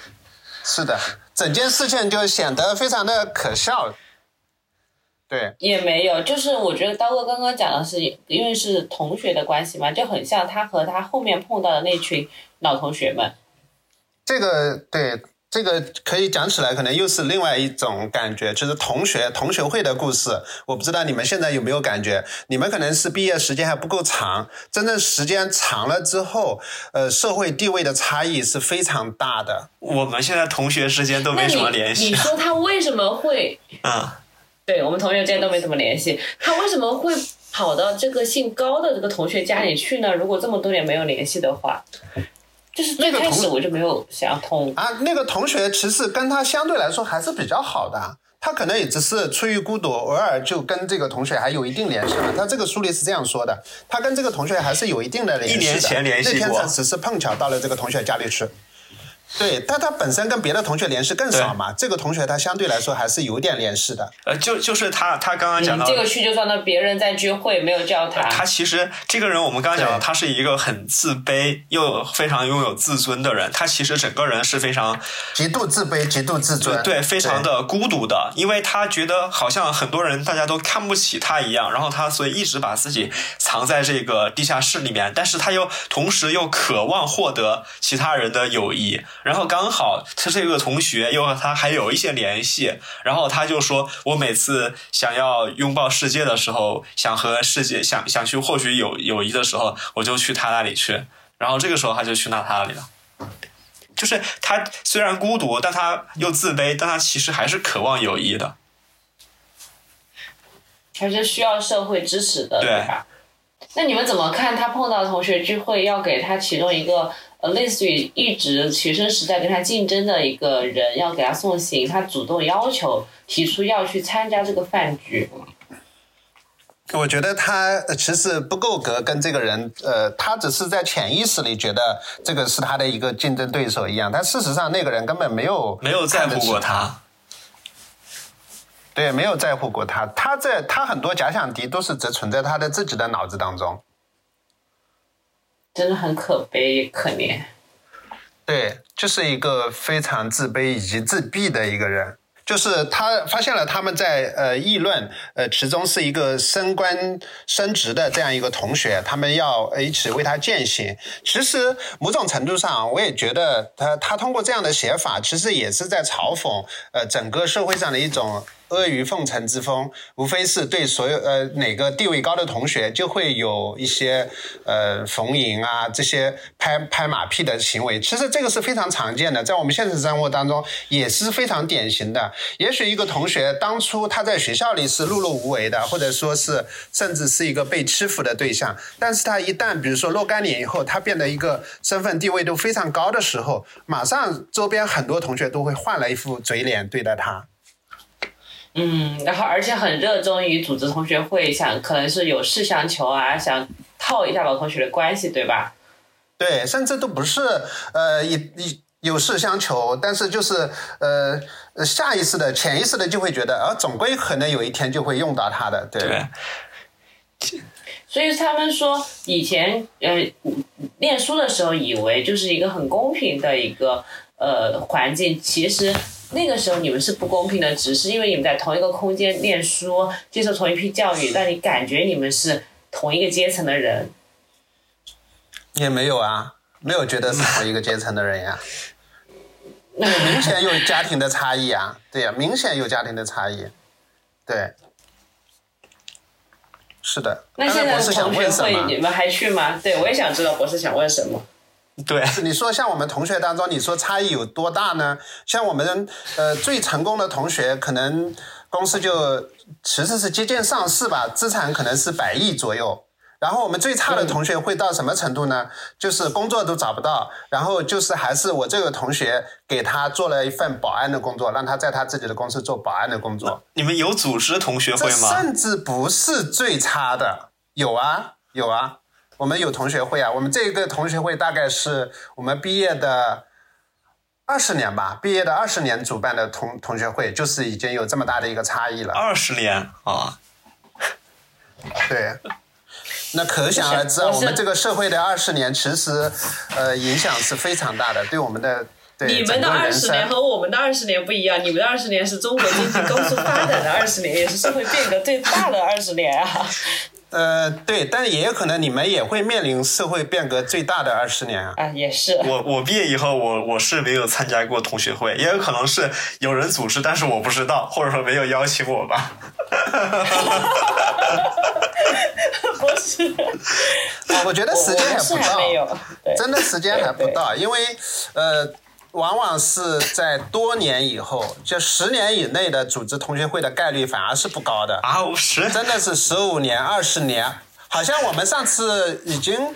是的，整件事情就显得非常的可笑。对，也没有，就是我觉得刀哥刚刚讲的是，因为是同学的关系嘛，就很像他和他后面碰到的那群老同学们。这个对这个可以讲起来，可能又是另外一种感觉，就是同学同学会的故事。我不知道你们现在有没有感觉，你们可能是毕业时间还不够长，真正时间长了之后，呃，社会地位的差异是非常大的。我们现在同学之间都没什么联系你。说他为什么会？*laughs* 啊，对我们同学之间都没怎么联系，他为什么会跑到这个姓高的这个同学家里去呢？如果这么多年没有联系的话，就是最开始我就没有想要通。啊，那个同学其实跟他相对来说还是比较好的，他可能也只是出于孤独，偶尔就跟这个同学还有一定联系嘛。他这个书里是这样说的，他跟这个同学还是有一定的联系的。一年前联系那天过他只是碰巧到了这个同学家里去。对，但他本身跟别的同学联系更少嘛，这个同学他相对来说还是有点联系的。呃，就就是他他刚刚讲到嗯这个去就算到别人在聚会没有叫他，他其实这个人，我们刚刚讲到，他是一个很自卑又非常拥有自尊的人。他其实整个人是非常极度自卑，极度自尊，对，非常的孤独的，因为他觉得好像很多人大家都看不起他一样，然后他所以一直把自己藏在这个地下室里面，但是他又同时又渴望获得其他人的友谊，然后刚好他这个同学又和他还有一些联系，然后他就说，我每次想要拥抱世界的时候，想和世界想想去获取友友谊的时候，我就去他那里去，然后这个时候他就去那他那里了。就是他虽然孤独，但他又自卑，但他其实还是渴望友谊的。还是需要社会支持的，对？那你们怎么看他碰到同学聚会要给他其中一个呃，类似于一直学生时代跟他竞争的一个人要给他送行，他主动要求提出要去参加这个饭局，我觉得他呃其实不够格跟这个人，呃，他只是在潜意识里觉得这个是他的一个竞争对手一样，但事实上那个人根本没有没有在乎过，他，对，没有在乎过他。他在他很多假想敌都是只存在他的自己的脑子当中。真的很可悲可怜。对，就是一个非常自卑以及自闭的一个人。就是他发现了他们在呃议论，呃，其中是一个升官升职的这样一个同学，他们要一起为他践行。其实某种程度上，我也觉得他他通过这样的写法，其实也是在嘲讽呃整个社会上的一种阿谀奉承之风，无非是对所有呃哪个地位高的同学就会有一些呃逢迎啊这些拍拍马屁的行为。其实这个是非常常见的，在我们现实生活当中也是非常典型的。也许一个同学当初他在学校里是碌碌无为的，或者说是甚至是一个被欺负的对象，但是他一旦比如说若干年以后，他变得一个身份地位都非常高的时候，马上周边很多同学都会换了一副嘴脸对待他。嗯，然后而且很热衷于组织同学会，想可能是有事相求啊，想套一下老同学的关系，对吧？对，甚至都不是呃一一有事相求，但是就是呃呃下意识的、潜意识的就会觉得，啊，总归可能有一天就会用到它的，对。对，所以他们说以前呃念书的时候以为就是一个很公平的一个呃环境，其实那个时候你们是不公平的，只是因为你们在同一个空间念书，接受同一批教育，让你感觉你们是同一个阶层的人。也没有啊，没有觉得是同一个阶层的人呀。明显有家庭的差异啊，对呀、明显有家庭的差异，对，是的。那现在博士想问什么？会你们还去吗？对我也想知道博士想问什么。对，*laughs* 你说像我们同学当中，你说差异有多大呢？像我们呃最成功的同学，可能公司就其实是接近上市吧，资产可能是百亿左右。然后我们最差的同学会到什么程度呢？就是工作都找不到，然后就是还是我这个同学给他做了一份保安的工作，让他在他自己的公司做保安的工作。你们有组织同学会吗？甚至不是最差的，有啊有啊，我们有同学会啊。我们这个同学会大概是我们毕业的二十年吧，毕业的二十年主办的同同学会，就是已经有这么大的一个差异了。二十年啊，对。那可想而知啊，我们这个社会的二十年，其实，呃，影响是非常大的，对我们的对你们的二十年和我们的二十年不一样，你们的二十年是中国经济高速发展的二十年，也是社会变革最大的二十年啊。呃，对，但也有可能你们也会面临社会变革最大的二十年啊。啊，也是。我我毕业以后，我我是没有参加过同学会，也有可能是有人组织，但是我不知道，或者说没有邀请我吧。*laughs* 不是，我觉得时间还不到，真的时间还不到，因为呃，往往是在多年以后，就十年以内的组织同学会的概率反而是不高的。啊，十？真的是十五年、二十年，好像我们上次已经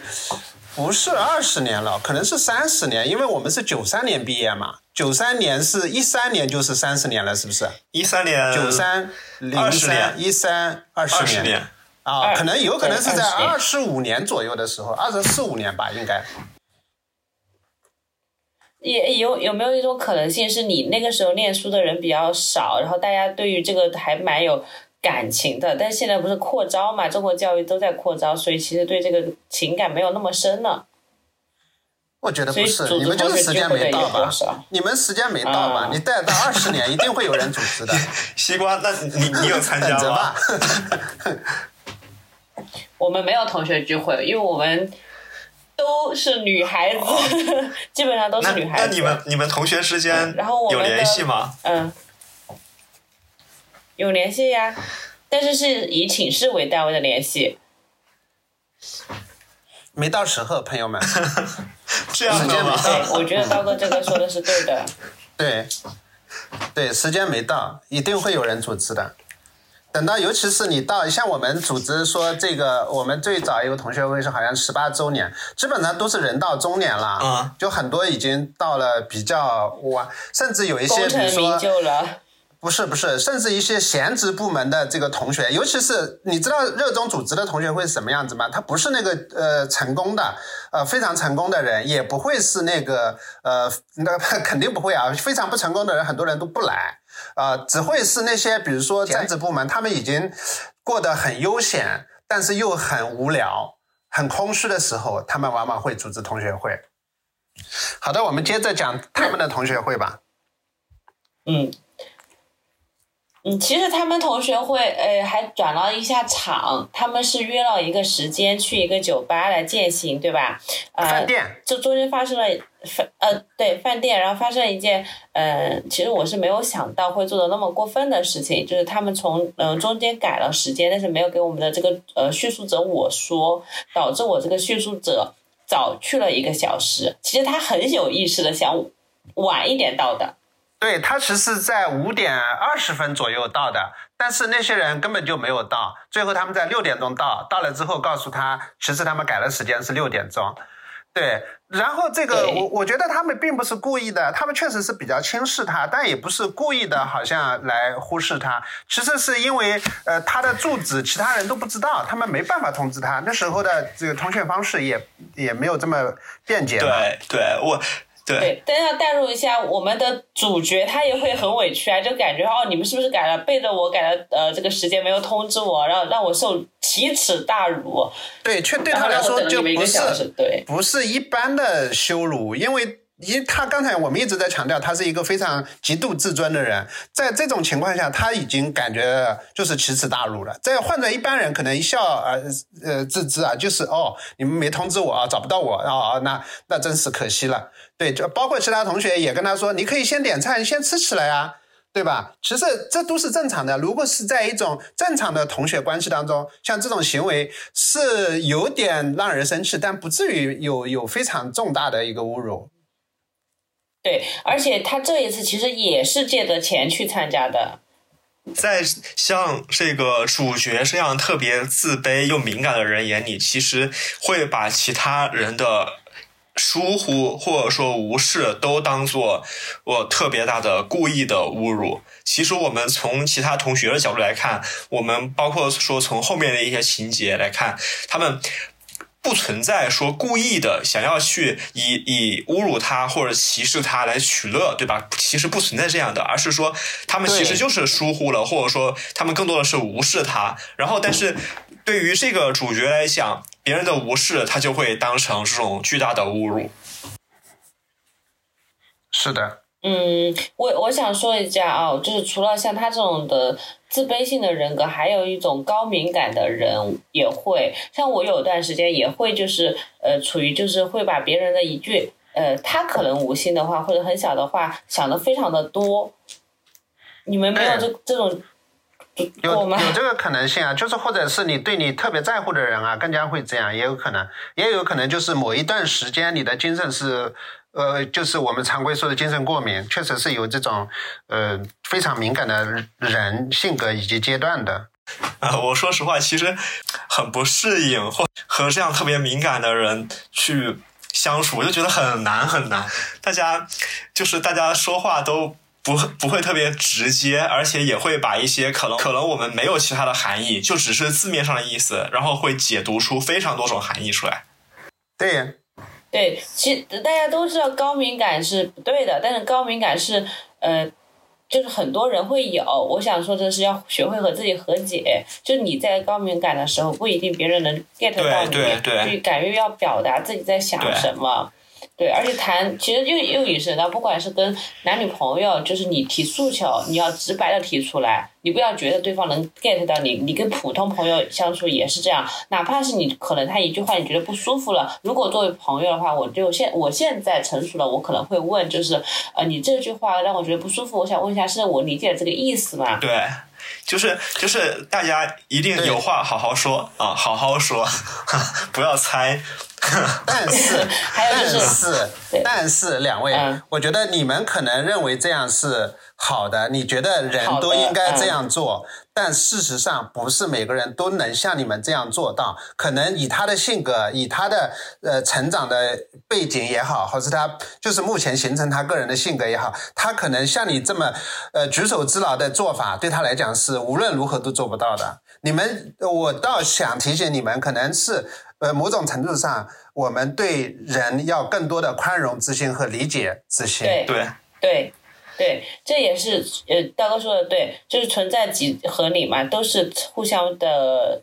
不是二十年了，可能是三十年，因为我们是九三年毕业嘛，九三年是一三年就是三十年了，是不是？一三年九三零三一三二十年。啊，可能有可能是在二十五年左右的时候，二十四五年吧，应该。也有有没有一种可能性，是你那个时候念书的人比较少，然后大家对于这个还蛮有感情的，但是现在不是扩招嘛，中国教育都在扩招，所以其实对这个情感没有那么深了。我觉得不是，你们就是时间没到吧？你们时间没到吧？你再到二十年，一定会有人组织的。*laughs* 西瓜，那你你有参加吗？*laughs* *laughs* 我们没有同学聚会，因为我们都是女孩子，*laughs* 基本上都是女孩子。那你们你们同学之间然后有联系吗？嗯，有联系呀，但是是以寝室为单位的联系。没到时候，朋友们，*laughs* 这样的吗？对，我觉得刀哥这个说的是对的。对，对，时间没到，一定会有人组织的。等到，尤其是你到像我们组织说这个，我们最早一个同学会是好像十八周年，基本上都是人到中年了，啊，就很多已经到了比较晚，甚至有一些比如说。不是不是，甚至一些闲职部门的这个同学，尤其是你知道热衷组织的同学会是什么样子吗？他不是那个呃成功的，呃非常成功的人，也不会是那个呃那 *laughs* 肯定不会啊，非常不成功的人，很多人都不来啊，只会是那些比如说政治部门，他们已经过得很悠闲，但是又很无聊、很空虚的时候，他们往往会组织同学会。好的，我们接着讲他们的同学会吧。嗯。嗯，其实他们同学会，呃，还转了一下场。他们是约了一个时间去一个酒吧来践行，对吧？呃，饭店。这中间发生了饭，呃，对，饭店，然后发生了一件，呃，其实我是没有想到会做的那么过分的事情，就是他们从，呃，中间改了时间，但是没有给我们的这个，呃，叙述者我说，导致我这个叙述者早去了一个小时。其实他很有意识的想晚一点到的。对他其实在五点二十分左右到的，但是那些人根本就没有到，最后他们在六点钟到，到了之后告诉他，其实他们改了时间是六点钟。对，然后这个我我觉得他们并不是故意的，他们确实是比较轻视他，但也不是故意的，好像来忽视他。其实是因为呃他的住址其他人都不知道，他们没办法通知他。那时候的这个通讯方式也也没有这么便捷。对，对我。对，但要代入一下我们的主角，他也会很委屈啊，就感觉哦，你们是不是改了，背着我改了，呃，这个时间没有通知我，让让我受奇耻大辱。对，却对他来说就不是对，不是一般的羞辱，因为。因他刚才我们一直在强调，他是一个非常极度自尊的人，在这种情况下，他已经感觉就是奇耻大辱了。再换在一般人，可能一笑而呃自知啊，就是哦，你们没通知我啊，找不到我啊，那那真是可惜了。对，就包括其他同学也跟他说，你可以先点菜，你先吃起来啊。对吧？其实这都是正常的。如果是在一种正常的同学关系当中，像这种行为是有点让人生气，但不至于有有非常重大的一个侮辱。对，而且他这一次其实也是借着钱去参加的。在像这个主角这样特别自卑又敏感的人眼里，其实会把其他人的疏忽或者说无视都当做我特别大的故意的侮辱。其实我们从其他同学的角度来看，我们包括说从后面的一些情节来看，他们。不存在说故意的想要去以以侮辱他或者歧视他来取乐，对吧？其实不存在这样的，而是说他们其实就是疏忽了，或者说他们更多的是无视他。然后，但是对于这个主角来讲，别人的无视他就会当成这种巨大的侮辱。是的。嗯，我我想说一下啊，就是除了像他这种的自卑性的人格，还有一种高敏感的人也会，像我有段时间也会，就是呃，处于就是会把别人的一句呃，他可能无心的话或者很小的话想的非常的多。你们没有这这种有有这个可能性啊，就是或者是你对你特别在乎的人啊，更加会这样，也有可能，也有可能就是某一段时间你的精神是。呃，就是我们常规说的精神过敏，确实是有这种呃非常敏感的人性格以及阶段的。啊，我说实话，其实很不适应或和这样特别敏感的人去相处，我就觉得很难很难。大家就是大家说话都不不会特别直接，而且也会把一些可能可能我们没有其他的含义，就只是字面上的意思，然后会解读出非常多种含义出来。对。对，其实大家都知道高敏感是不对的，但是高敏感是，呃，就是很多人会有。我想说的是，要学会和自己和解。就你在高敏感的时候，不一定别人能 get 到你，就敢于要表达自己在想什么。对，而且谈其实又又也是，那不管是跟男女朋友，就是你提诉求，你要直白的提出来，你不要觉得对方能 get 到你。你跟普通朋友相处也是这样，哪怕是你可能他一句话你觉得不舒服了，如果作为朋友的话，我就现我现在成熟了，我可能会问，就是呃，你这句话让我觉得不舒服，我想问一下，是我理解这个意思吗？对。就是就是大家一定有话好好说啊，好好说，*laughs* 不要猜。*laughs* 但 *laughs* 是，但是，但是，两位，我觉得你们可能认为这样是好的，你觉得人都应该这样做。但事实上，不是每个人都能像你们这样做到。可能以他的性格，以他的呃成长的背景也好，或是他就是目前形成他个人的性格也好，他可能像你这么呃举手之劳的做法，对他来讲是无论如何都做不到的。你们，我倒想提醒你们，可能是呃某种程度上，我们对人要更多的宽容之心和理解之心。对对对。对，这也是呃，大哥说的对，就是存在即合理嘛，都是互相的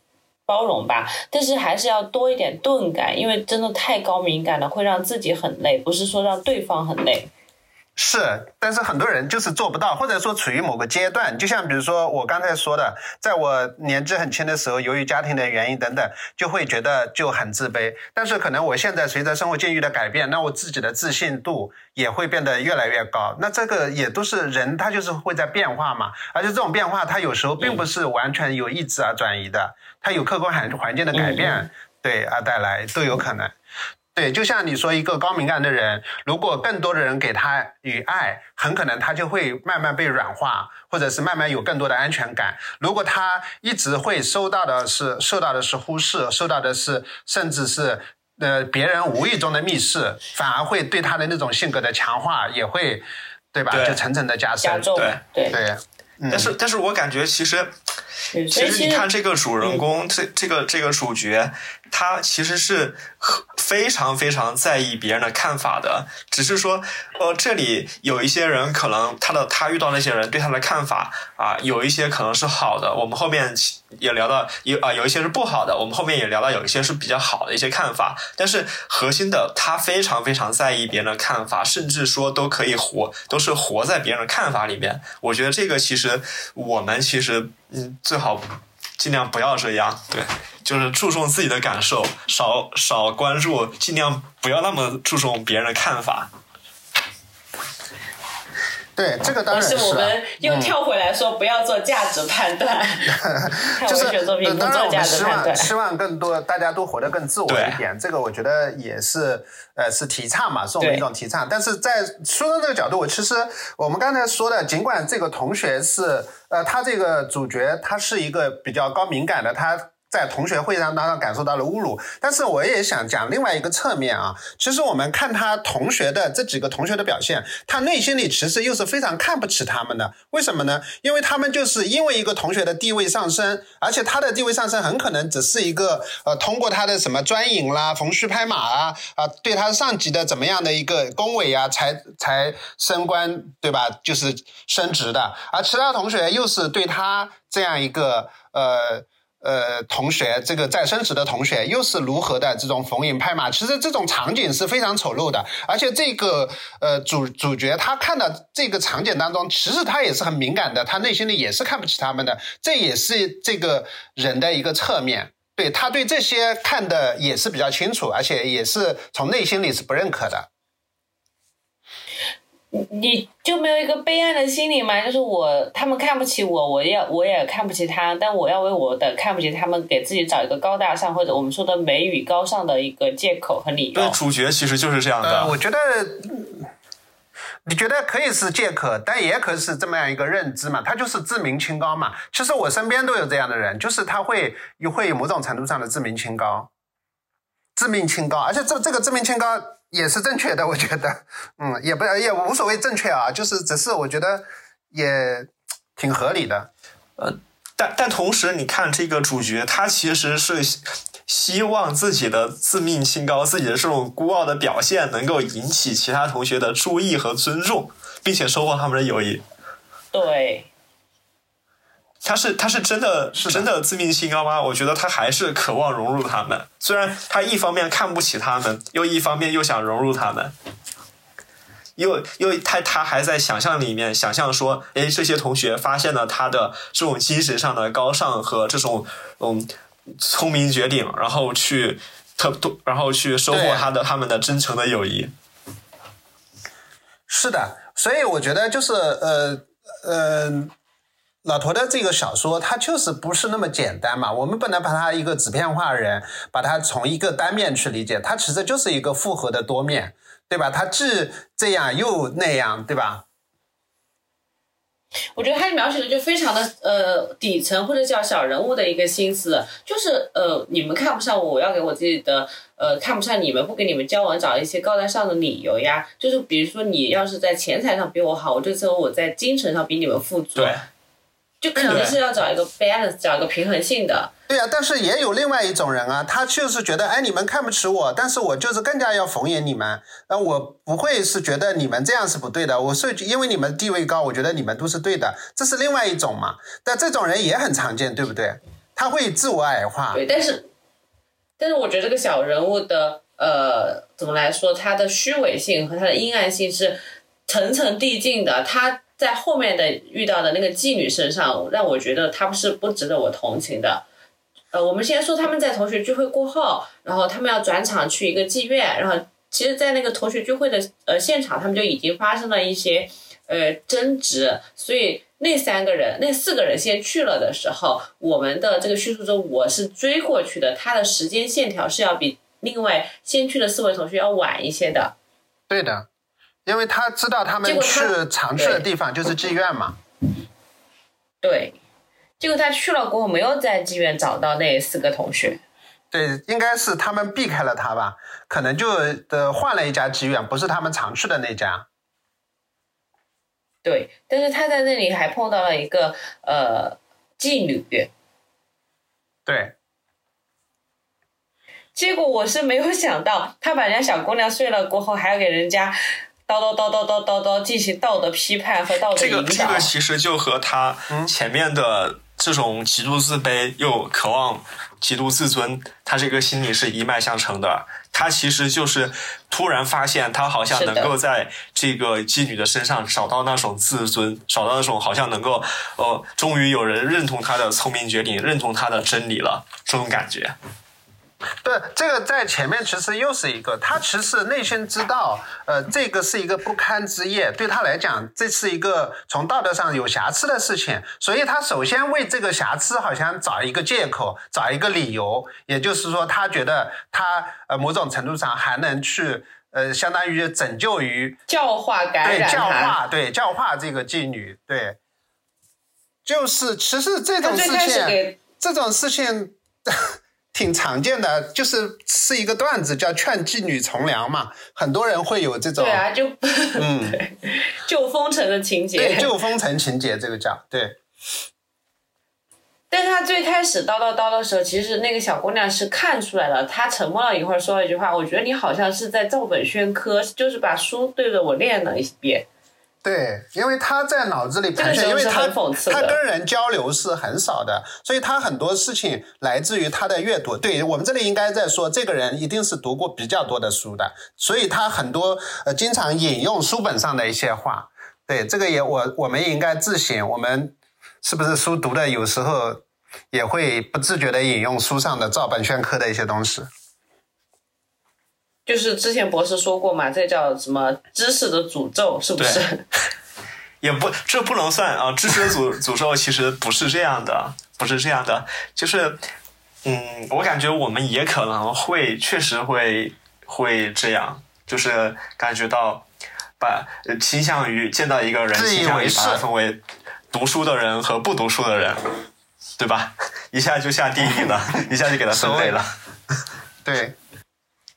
包容吧。但是还是要多一点钝感，因为真的太高敏感了，会让自己很累，不是说让对方很累。是，但是很多人就是做不到，或者说处于某个阶段，就像比如说我刚才说的，在我年纪很轻的时候，由于家庭的原因等等，就会觉得就很自卑。但是可能我现在随着生活境遇的改变，那我自己的自信度也会变得越来越高。那这个也都是人，他就是会在变化嘛。而且这种变化，它有时候并不是完全有意志而转移的，它有客观环环境的改变，对而带来都有可能。对，就像你说，一个高敏感的人，如果更多的人给他与爱，很可能他就会慢慢被软化，或者是慢慢有更多的安全感。如果他一直会收到的是受到的是忽视，受到的是甚至是呃别人无意中的密视，反而会对他的那种性格的强化也会，对吧？就层层的加深。对对对。但是，但是我感觉其实，其实你看这个主人公，这这个这个主角，他其实是非常非常在意别人的看法的。只是说，呃，这里有一些人可能他的他遇到那些人对他的看法啊，有一些可能是好的。我们后面也聊到有啊，有一些是不好的。我们后面也聊到有一些是比较好的一些看法。但是核心的，他非常非常在意别人的看法，甚至说都可以活，都是活在别人的看法里面。我觉得这个其实。我们其实嗯，最好尽量不要这样，对，就是注重自己的感受，少少关注，尽量不要那么注重别人的看法。对，这个当然是我们啊又跳回来说不要做价值判断，*laughs* 看就是文学作品不当然，做价我们希值判断。望希望更多大家都活得更自我一点，这个我觉得也是呃是提倡嘛，是我们一种提倡。但是在书的这个角度，我其实我们刚才说的，尽管这个同学是呃他这个主角他是一个比较高敏感的，他。在同学会上当中感受到了侮辱，但是我也想讲另外一个侧面啊。其实我们看他同学的这几个同学的表现，他内心里其实又是非常看不起他们的。为什么呢？因为他们就是因为一个同学的地位上升，而且他的地位上升很可能只是一个呃，通过他的什么专营啦、逢虚拍马啊啊，对他上级的怎么样的一个恭维啊，才才升官，对吧？就是升职的。而其他同学又是对他这样一个呃。呃，同学，这个在升职的同学又是如何的这种逢迎拍马？其实这种场景是非常丑陋的，而且这个呃主主角他看到这个场景当中，其实他也是很敏感的，他内心里也是看不起他们的，这也是这个人的一个侧面。对他对这些看的也是比较清楚，而且也是从内心里是不认可的。你就没有一个悲哀的心理吗？就是我，他们看不起我，我也我也看不起他，但我要为我的看不起他们，给自己找一个高大上或者我们说的美与高尚的一个借口和理由。对，主角其实就是这样的。呃，我觉得，嗯你觉得可以是借口，但也可以是这么样一个认知嘛，他就是自命清高嘛。其实我身边都有这样的人，就是他会会有某种程度上的自命清高，自命清高，而且这这个自命清高也是正确的，我觉得，嗯，也不也无所谓正确啊，就是只是我觉得也挺合理的。呃但但同时，你看这个主角，他其实是希希望自己的自命清高、自己的这种孤傲的表现，能够引起其他同学的注意和尊重，并且收获他们的友谊。对，他是他是真的是的真的自命清高吗？我觉得他还是渴望融入他们，虽然他一方面看不起他们，又一方面又想融入他们。又又他他还在想象里面想象说，哎，这些同学发现了他的这种精神上的高尚和这种嗯聪明绝顶，然后去特多，然后去收获他的他们的真诚的友谊。是的，所以我觉得就是呃呃，老头的这个小说，它就是不是那么简单嘛。我们不能把它一个纸片化人，把它从一个单面去理解，它其实就是一个复合的多面，对吧？它既这样又那样，对吧？我觉得他描写的就非常的呃底层或者叫小人物的一个心思，就是呃你们看不上我，我要给我自己的呃看不上你们，不跟你们交往找一些高大上的理由呀。就是比如说你要是在钱财上比我好，我就说我在精神上比你们富足，对，就肯定是要找一个 balance，找一个平衡性的。对呀、但是也有另外一种人啊，他就是觉得，哎，你们看不起我，但是我就是更加要逢迎你们，那，我不会是觉得你们这样是不对的，我是因为你们地位高，我觉得你们都是对的，这是另外一种嘛。但这种人也很常见，对不对？他会自我矮化，对，但是，但是我觉得这个小人物的呃，怎么来说，他的虚伪性和他的阴暗性是层层递进的。他在后面的遇到的那个妓女身上，让我觉得他们是不值得我同情的。呃，我们先说他们在同学聚会过后，然后他们要转场去一个妓院，然后其实，在那个同学聚会的呃现场，他们就已经发生了一些呃争执，所以那三个人、那四个人先去了的时候，我们的这个叙述中我是追过去的，他的时间线条是要比另外先去的四位同学要晚一些的。对的，因为他知道他们去常去的地方就是妓院嘛。对，结果他去了过后，没有在妓院找到那四个同学。对，应该是他们避开了他吧，可能就呃换了一家妓院，不是他们常去的那家。对，但是他在那里还碰到了一个呃妓女，对，结果我是没有想到，他把人家小姑娘睡了过后，还要给人家叨叨叨叨叨叨叨进行道德批判和道德这。个这个其实就和他前面的这种极度自卑又渴望极度自尊，他这个心理是一脉相承的。他其实就是突然发现，他好像能够在这个妓女的身上找到那种自尊，找到那种好像能够，呃，终于有人认同他的聪明绝顶，认同他的真理了，这种感觉。*laughs* 对，这个在前面其实又是一个，他其实内心知道，呃，这个是一个不堪之夜，对他来讲，这是一个从道德上有瑕疵的事情，所以他首先为这个瑕疵好像找一个借口，找一个理由，也就是说，他觉得他呃某种程度上还能去呃，相当于拯救于教化感对。教化，对教化这个妓女，对，就是其实这种事情，这种事情挺常见的，就是是一个段子叫劝妓女从良嘛，很多人会有这种对啊，就 *laughs* 嗯，旧风尘的情节。对旧封城情节，这个叫对但是他最开始叨叨叨的时候，其实那个小姑娘是看出来了。她沉默了一会儿，说了一句话：“我觉得你好像是在照本宣科，就是把书对着我念了一遍。对，因为他在脑子里盘旋，因为他他跟人交流是很少的，所以他很多事情来自于他的阅读。对我们这里应该在说，这个人一定是读过比较多的书的，所以他很多呃经常引用书本上的一些话。对，这个也我我们也应该自省，我们是不是书读的有时候也会不自觉的引用书上的照本宣科的一些东西。就是之前博士说过嘛，这叫什么知识的诅咒，是不是？*laughs* 也不，这不能算啊。知识的诅 *laughs* 诅咒其实不是这样的，不是这样的，就是，嗯，我感觉我们也可能会，确实会会这样，就是感觉到把呃倾向于见到一个人，倾向于把他分为读书的人和不读书的人，对吧？*laughs* 一下就下定义了，一下就给他分类了。对，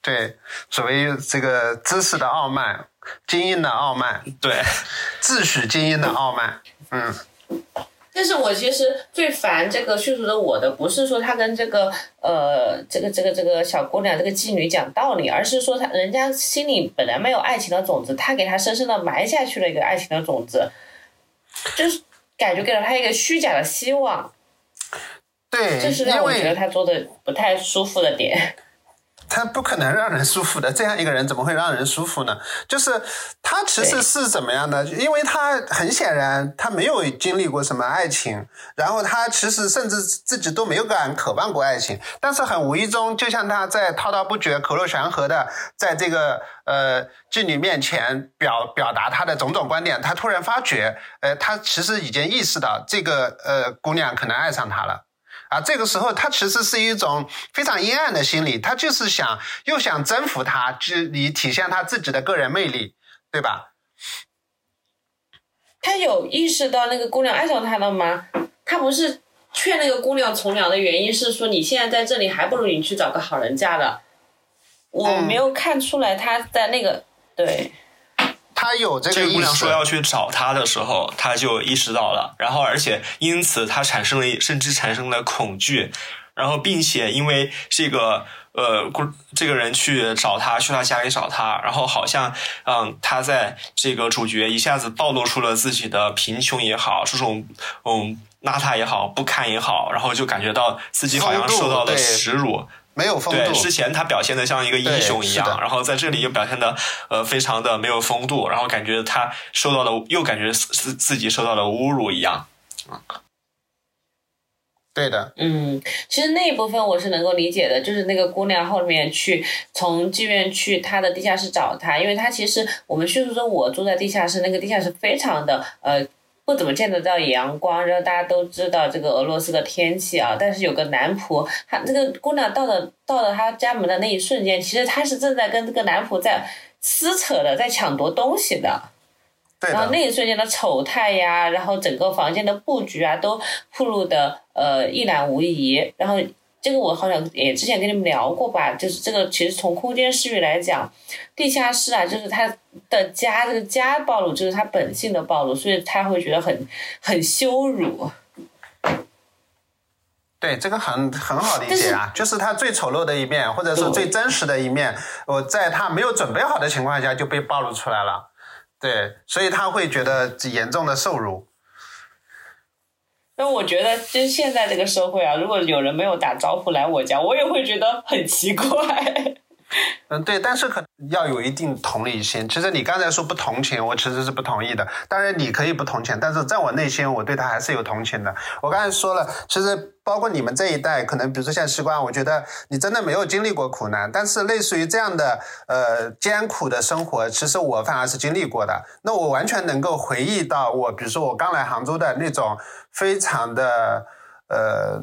对，所谓这个知识的傲慢，精英的傲慢，对，自诩精英的傲慢。嗯，但是我其实最烦这个叙述的我的，不是说他跟这个呃这个这个这个小姑娘这个妓女讲道理，而是说他人家心里本来没有爱情的种子，他给他深深的埋下去了一个爱情的种子，就是感觉给了他一个虚假的希望，对，这是让我觉得为他做的不太舒服的点。他不可能让人舒服的，这样一个人怎么会让人舒服呢？就是他其实是怎么样的？因为他很显然他没有经历过什么爱情，然后他其实甚至自己都没有敢渴望过爱情，但是很无意中，就像他在滔滔不绝、口若悬河的在这个呃妓女面前表表达他的种种观点，他突然发觉，呃，他其实已经意识到这个呃姑娘可能爱上他了。啊，这个时候他其实是一种非常阴暗的心理，他就是想又想征服他，就以体现他自己的个人魅力，对吧？他有意识到那个姑娘爱上他了吗？他不是劝那个姑娘从良的原因是说你现在在这里，还不如你去找个好人嫁了。我嗯没有看出来他在那个对。他有这这个姑娘说要去找他的时候，他就意识到了，然后而且因此他产生了甚至产生了恐惧，然后并且因为这个呃这个人去找他，去他家里找他，然后好像嗯他在这个主角一下子暴露出了自己的贫穷也好，这种嗯邋遢也好，不堪也好，然后就感觉到自己好像受到了耻辱，没有风对，度，之前他表现的像一个英雄一样，然后在这里又表现的呃非常的没有风度，然后感觉他受到了又感觉自自己受到了侮辱一样。对的，嗯，其实那一部分我是能够理解的，就是那个姑娘后面去从妓院去她的地下室找他，因为她其实我们叙述中我住在地下室，那个地下室非常的呃不怎么见得到阳光，然后大家都知道这个俄罗斯的天气啊，但是有个男仆，他这个姑娘到了到了他家门的那一瞬间，其实她是正在跟这个男仆在撕扯的，在抢夺东西的。对的，然后那一瞬间的丑态呀，然后整个房间的布局啊，都暴露的呃一览无遗。然后这个我好像也之前跟你们聊过吧，就是这个其实从空间视域来讲，地下室啊，就是他的家，这个家暴露就是他本性的暴露，所以他会觉得很很羞辱。对这个很很好理解啊，就是他最丑陋的一面，或者说最真实的一面，我在他没有准备好的情况下就被暴露出来了。对，所以他会觉得严重的受辱。那我觉得，就现在这个社会啊，如果有人没有打招呼来我家，我也会觉得很奇怪。*laughs* 嗯，对，但是可能要有一定同理心。其实你刚才说不同情，我其实是不同意的。当然你可以不同情，但是在我内心，我对他还是有同情的。我刚才说了，其实包括你们这一代，可能比如说像西瓜，我觉得你真的没有经历过苦难，但是类似于这样的呃艰苦的生活，其实我反而是经历过的。那我完全能够回忆到我，比如说我刚来杭州的那种非常的呃，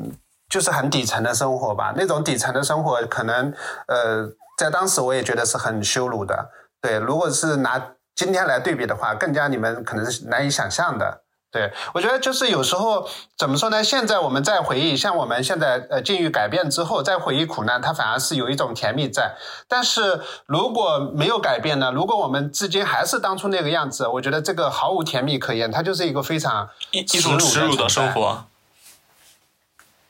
就是很底层的生活吧。那种底层的生活，可能呃。在当时我也觉得是很羞辱的，对。如果是拿今天来对比的话，更加你们可能是难以想象的。对我觉得就是有时候怎么说呢？现在我们再回忆，像我们现在呃境遇改变之后再回忆苦难，它反而是有一种甜蜜在。但是如果没有改变呢？如果我们至今还是当初那个样子，我觉得这个毫无甜蜜可言，它就是一个非常一一种耻辱的生活。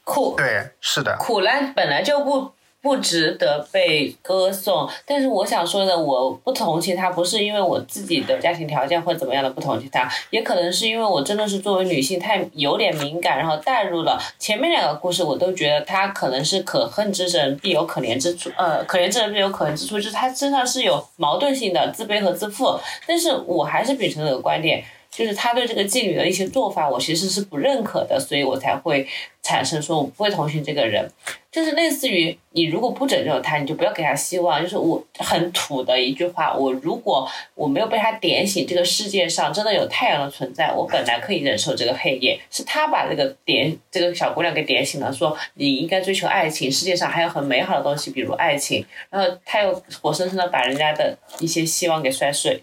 苦对是的，苦难本来就不。不值得被歌颂，但是我想说的，我不同情他，不是因为我自己的家庭条件或怎么样的不同情他，也可能是因为我真的是作为女性太有点敏感，然后带入了前面两个故事，我都觉得他可能是可恨之人必有可怜之处，呃，可怜之人必有可恨之处，就是他身上是有矛盾性的自卑和自负，但是我还是秉承这个观点。就是他对这个妓女的一些做法，我其实是不认可的，所以我才会产生说我不会同情这个人。就是类似于你如果不拯救他，你就不要给他希望。就是我很土的一句话，我如果我没有被他点醒，这个世界上真的有太阳的存在，我本来可以忍受这个黑夜。是他把这个点这个小姑娘给点醒了，说你应该追求爱情，世界上还有很美好的东西，比如爱情。然后他又活生生的把人家的一些希望给摔碎。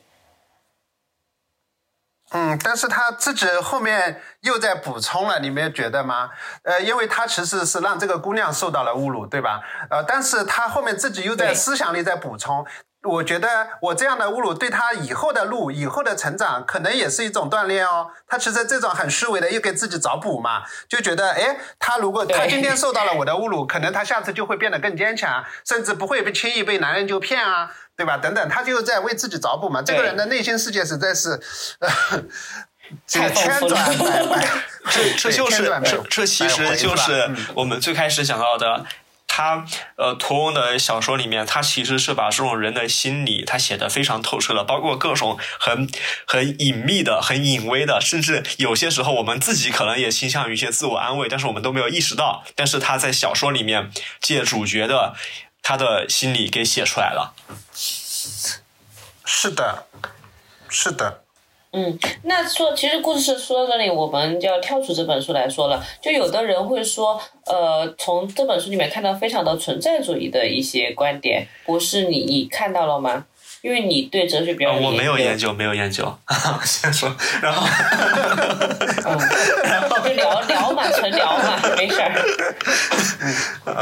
嗯，但是他自己后面又在补充了，你没有觉得吗？呃，因为他其实是让这个姑娘受到了侮辱，对吧？呃，但是他后面自己又在思想里在补充。我觉得我这样的侮辱对他以后的路、以后的成长，可能也是一种锻炼哦。他其实这种很虚伪的，又给自己找补嘛，就觉得，哎，他如果他今天 *laughs* 受到了我的侮辱，可能他下次就会变得更坚强，甚至不会被轻易被男人就骗啊。对吧？等等，他就在为自己找补嘛。这个人的内心世界实在是，*laughs* *laughs* 这个千转百转。这这就是这这其实就是我们最开始讲到的，他呃，屠翁的小说里面，他其实是把这种人的心理他写的非常透彻的，包括各种很很隐秘的、很隐微的，甚至有些时候我们自己可能也倾向于一些自我安慰，但是我们都没有意识到。但是他在小说里面借主角的。他的心理给写出来了，是的，是的。嗯，那说其实故事说到这里，我们就要跳出这本书来说了。就有的人会说，呃，从这本书里面看到非常的存在主义的一些观点，不是你你看到了吗？因为你对哲学比较我没有研究，没有研究。*laughs* 先说，然后，然 *laughs* 后就聊聊嘛，纯聊嘛，没事儿。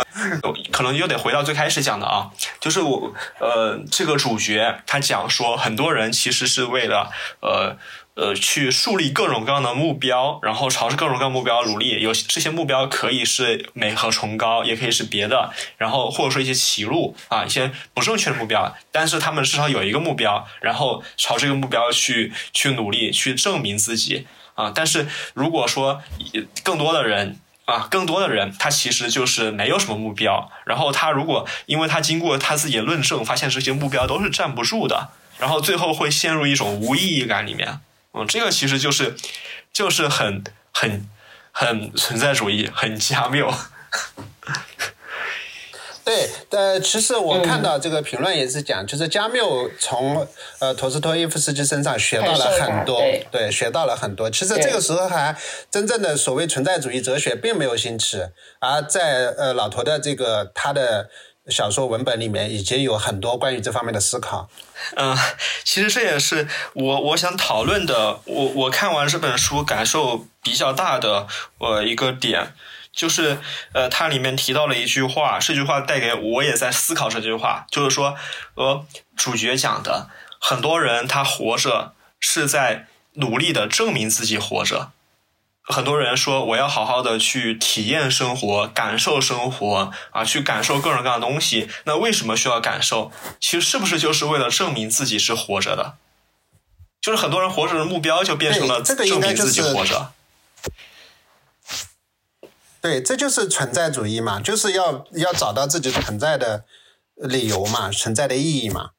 *laughs* 可能又得回到最开始讲的啊，就是我呃，这个主角他讲说，很多人其实是为了呃。呃，去树立各种各样的目标，然后朝着各种各样目标努力。有这些目标可以是美和崇高，也可以是别的，然后或者说一些歧路啊，一些不正确的目标。但是他们至少有一个目标，然后朝这个目标去去努力，去证明自己啊。但是如果说更多的人啊，更多的人他其实就是没有什么目标，然后他如果因为他经过他自己的论证，发现这些目标都是站不住的，然后最后会陷入一种无意义感里面。嗯，这个其实就是，就是很很很存在主义，很加缪。*laughs* 对，呃，其实我看到这个评论也是讲，就是加缪从呃陀思妥耶夫斯基身上学到了很多，对，学到了很多。其实这个时候还真正的所谓存在主义哲学并没有兴起，而在呃老陀的这个他的。小说文本里面已经有很多关于这方面的思考。嗯，其实这也是我我想讨论的。我我看完这本书感受比较大的呃一个点，就是呃它里面提到了一句话，这句话带给我也在思考这句话，就是说呃主角讲的，很多人他活着是在努力的证明自己活着。很多人说我要好好的去体验生活，感受生活啊，去感受各种各样的东西。那为什么需要感受？其实是不是就是为了证明自己是活着的？就是很多人活着的目标就变成了证明自己活着。对，这就是存在主义嘛，就是要要找到自己存在的理由嘛，存在的意义嘛。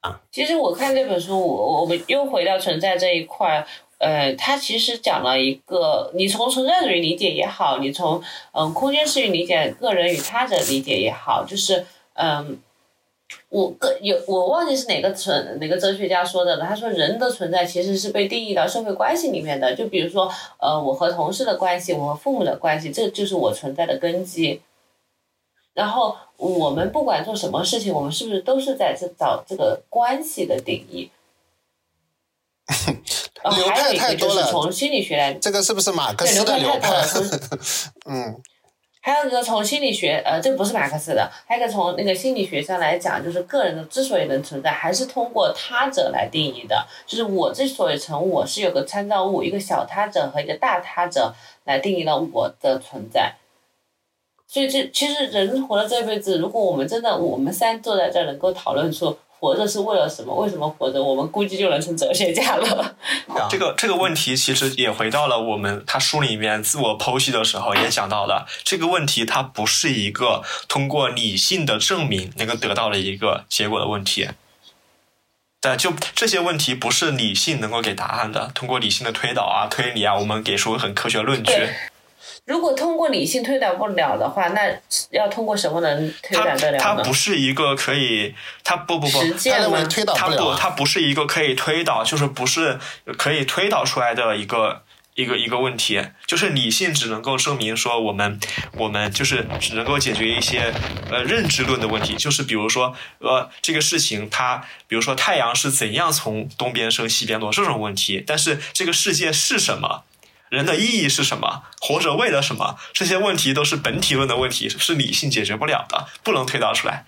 啊其实我看这本书，我我们又回到存在这一块，呃，它其实讲了一个，你从存在主义理解也好，你从嗯空间视域理解个人与他者理解也好，就是嗯，我个有我忘记是哪个存哪个哲学家说的了，他说人的存在其实是被定义到社会关系里面的，就比如说呃我和同事的关系，我和父母的关系，这就是我存在的根基。然后我们不管做什么事情，我们是不是都是在这找这个关系的定义？*laughs* 流派太多了。从心理学来，这个是不是马克思的流派？*laughs* 嗯。还有一个从心理学，呃，这个不是马克思的，还有一个从那个心理学上来讲，就是个人的之所以能存在，还是通过他者来定义的。就是我之所以成我，是有个参照物，一个小他者和一个大他者来定义了我的存在。所以这其实人活了这辈子，如果我们真的我们三坐在这儿能够讨论出活着是为了什么，为什么活着，我们估计就能成哲学家了。*laughs* 这个这个问题其实也回到了我们他书里面自我剖析的时候也讲到了这个问题，它不是一个通过理性的证明能够得到的一个结果的问题。对，就这些问题不是理性能够给答案的，通过理性的推导啊、推理啊，我们给出很科学论据。如果通过理性推导不了的话，那要通过什么能推导得了呢？它不是一个可以，它不不不，他认为推导不了。它不是一个可以推导，就是不是可以推导出来的一个一个一个问题。就是理性只能够证明说我们我们就是只能够解决一些呃认知论的问题。就是比如说呃这个事情它，比如说太阳是怎样从东边升西边落这种问题。但是这个世界是什么？人的意义是什么？活着为了什么？这些问题都是本体论的问题，是理性解决不了的，不能推导出来。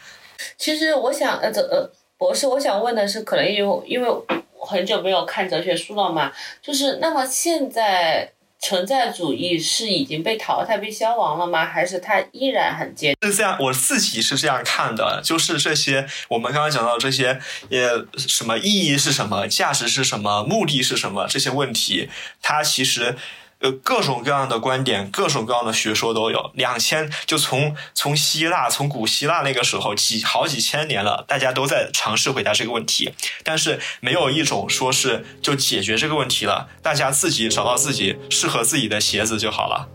其实我想，呃，这呃，博士，我想问的是，可能因为因为我很久没有看哲学书了嘛，就是那么现在。存在主义是已经被淘汰、被消亡了吗？还是它依然很坚？是这样，我自己是这样看的，就是这些我们刚刚讲到这些，呃，什么意义是什么，价值是什么，目的是什么这些问题，它其实。各种各样的观点，各种各样的学说都有。两千就从从希腊，从古希腊那个时候几好几千年了，大家都在尝试回答这个问题，但是没有一种说是就解决这个问题了。大家自己找到自己适合自己的鞋子就好了。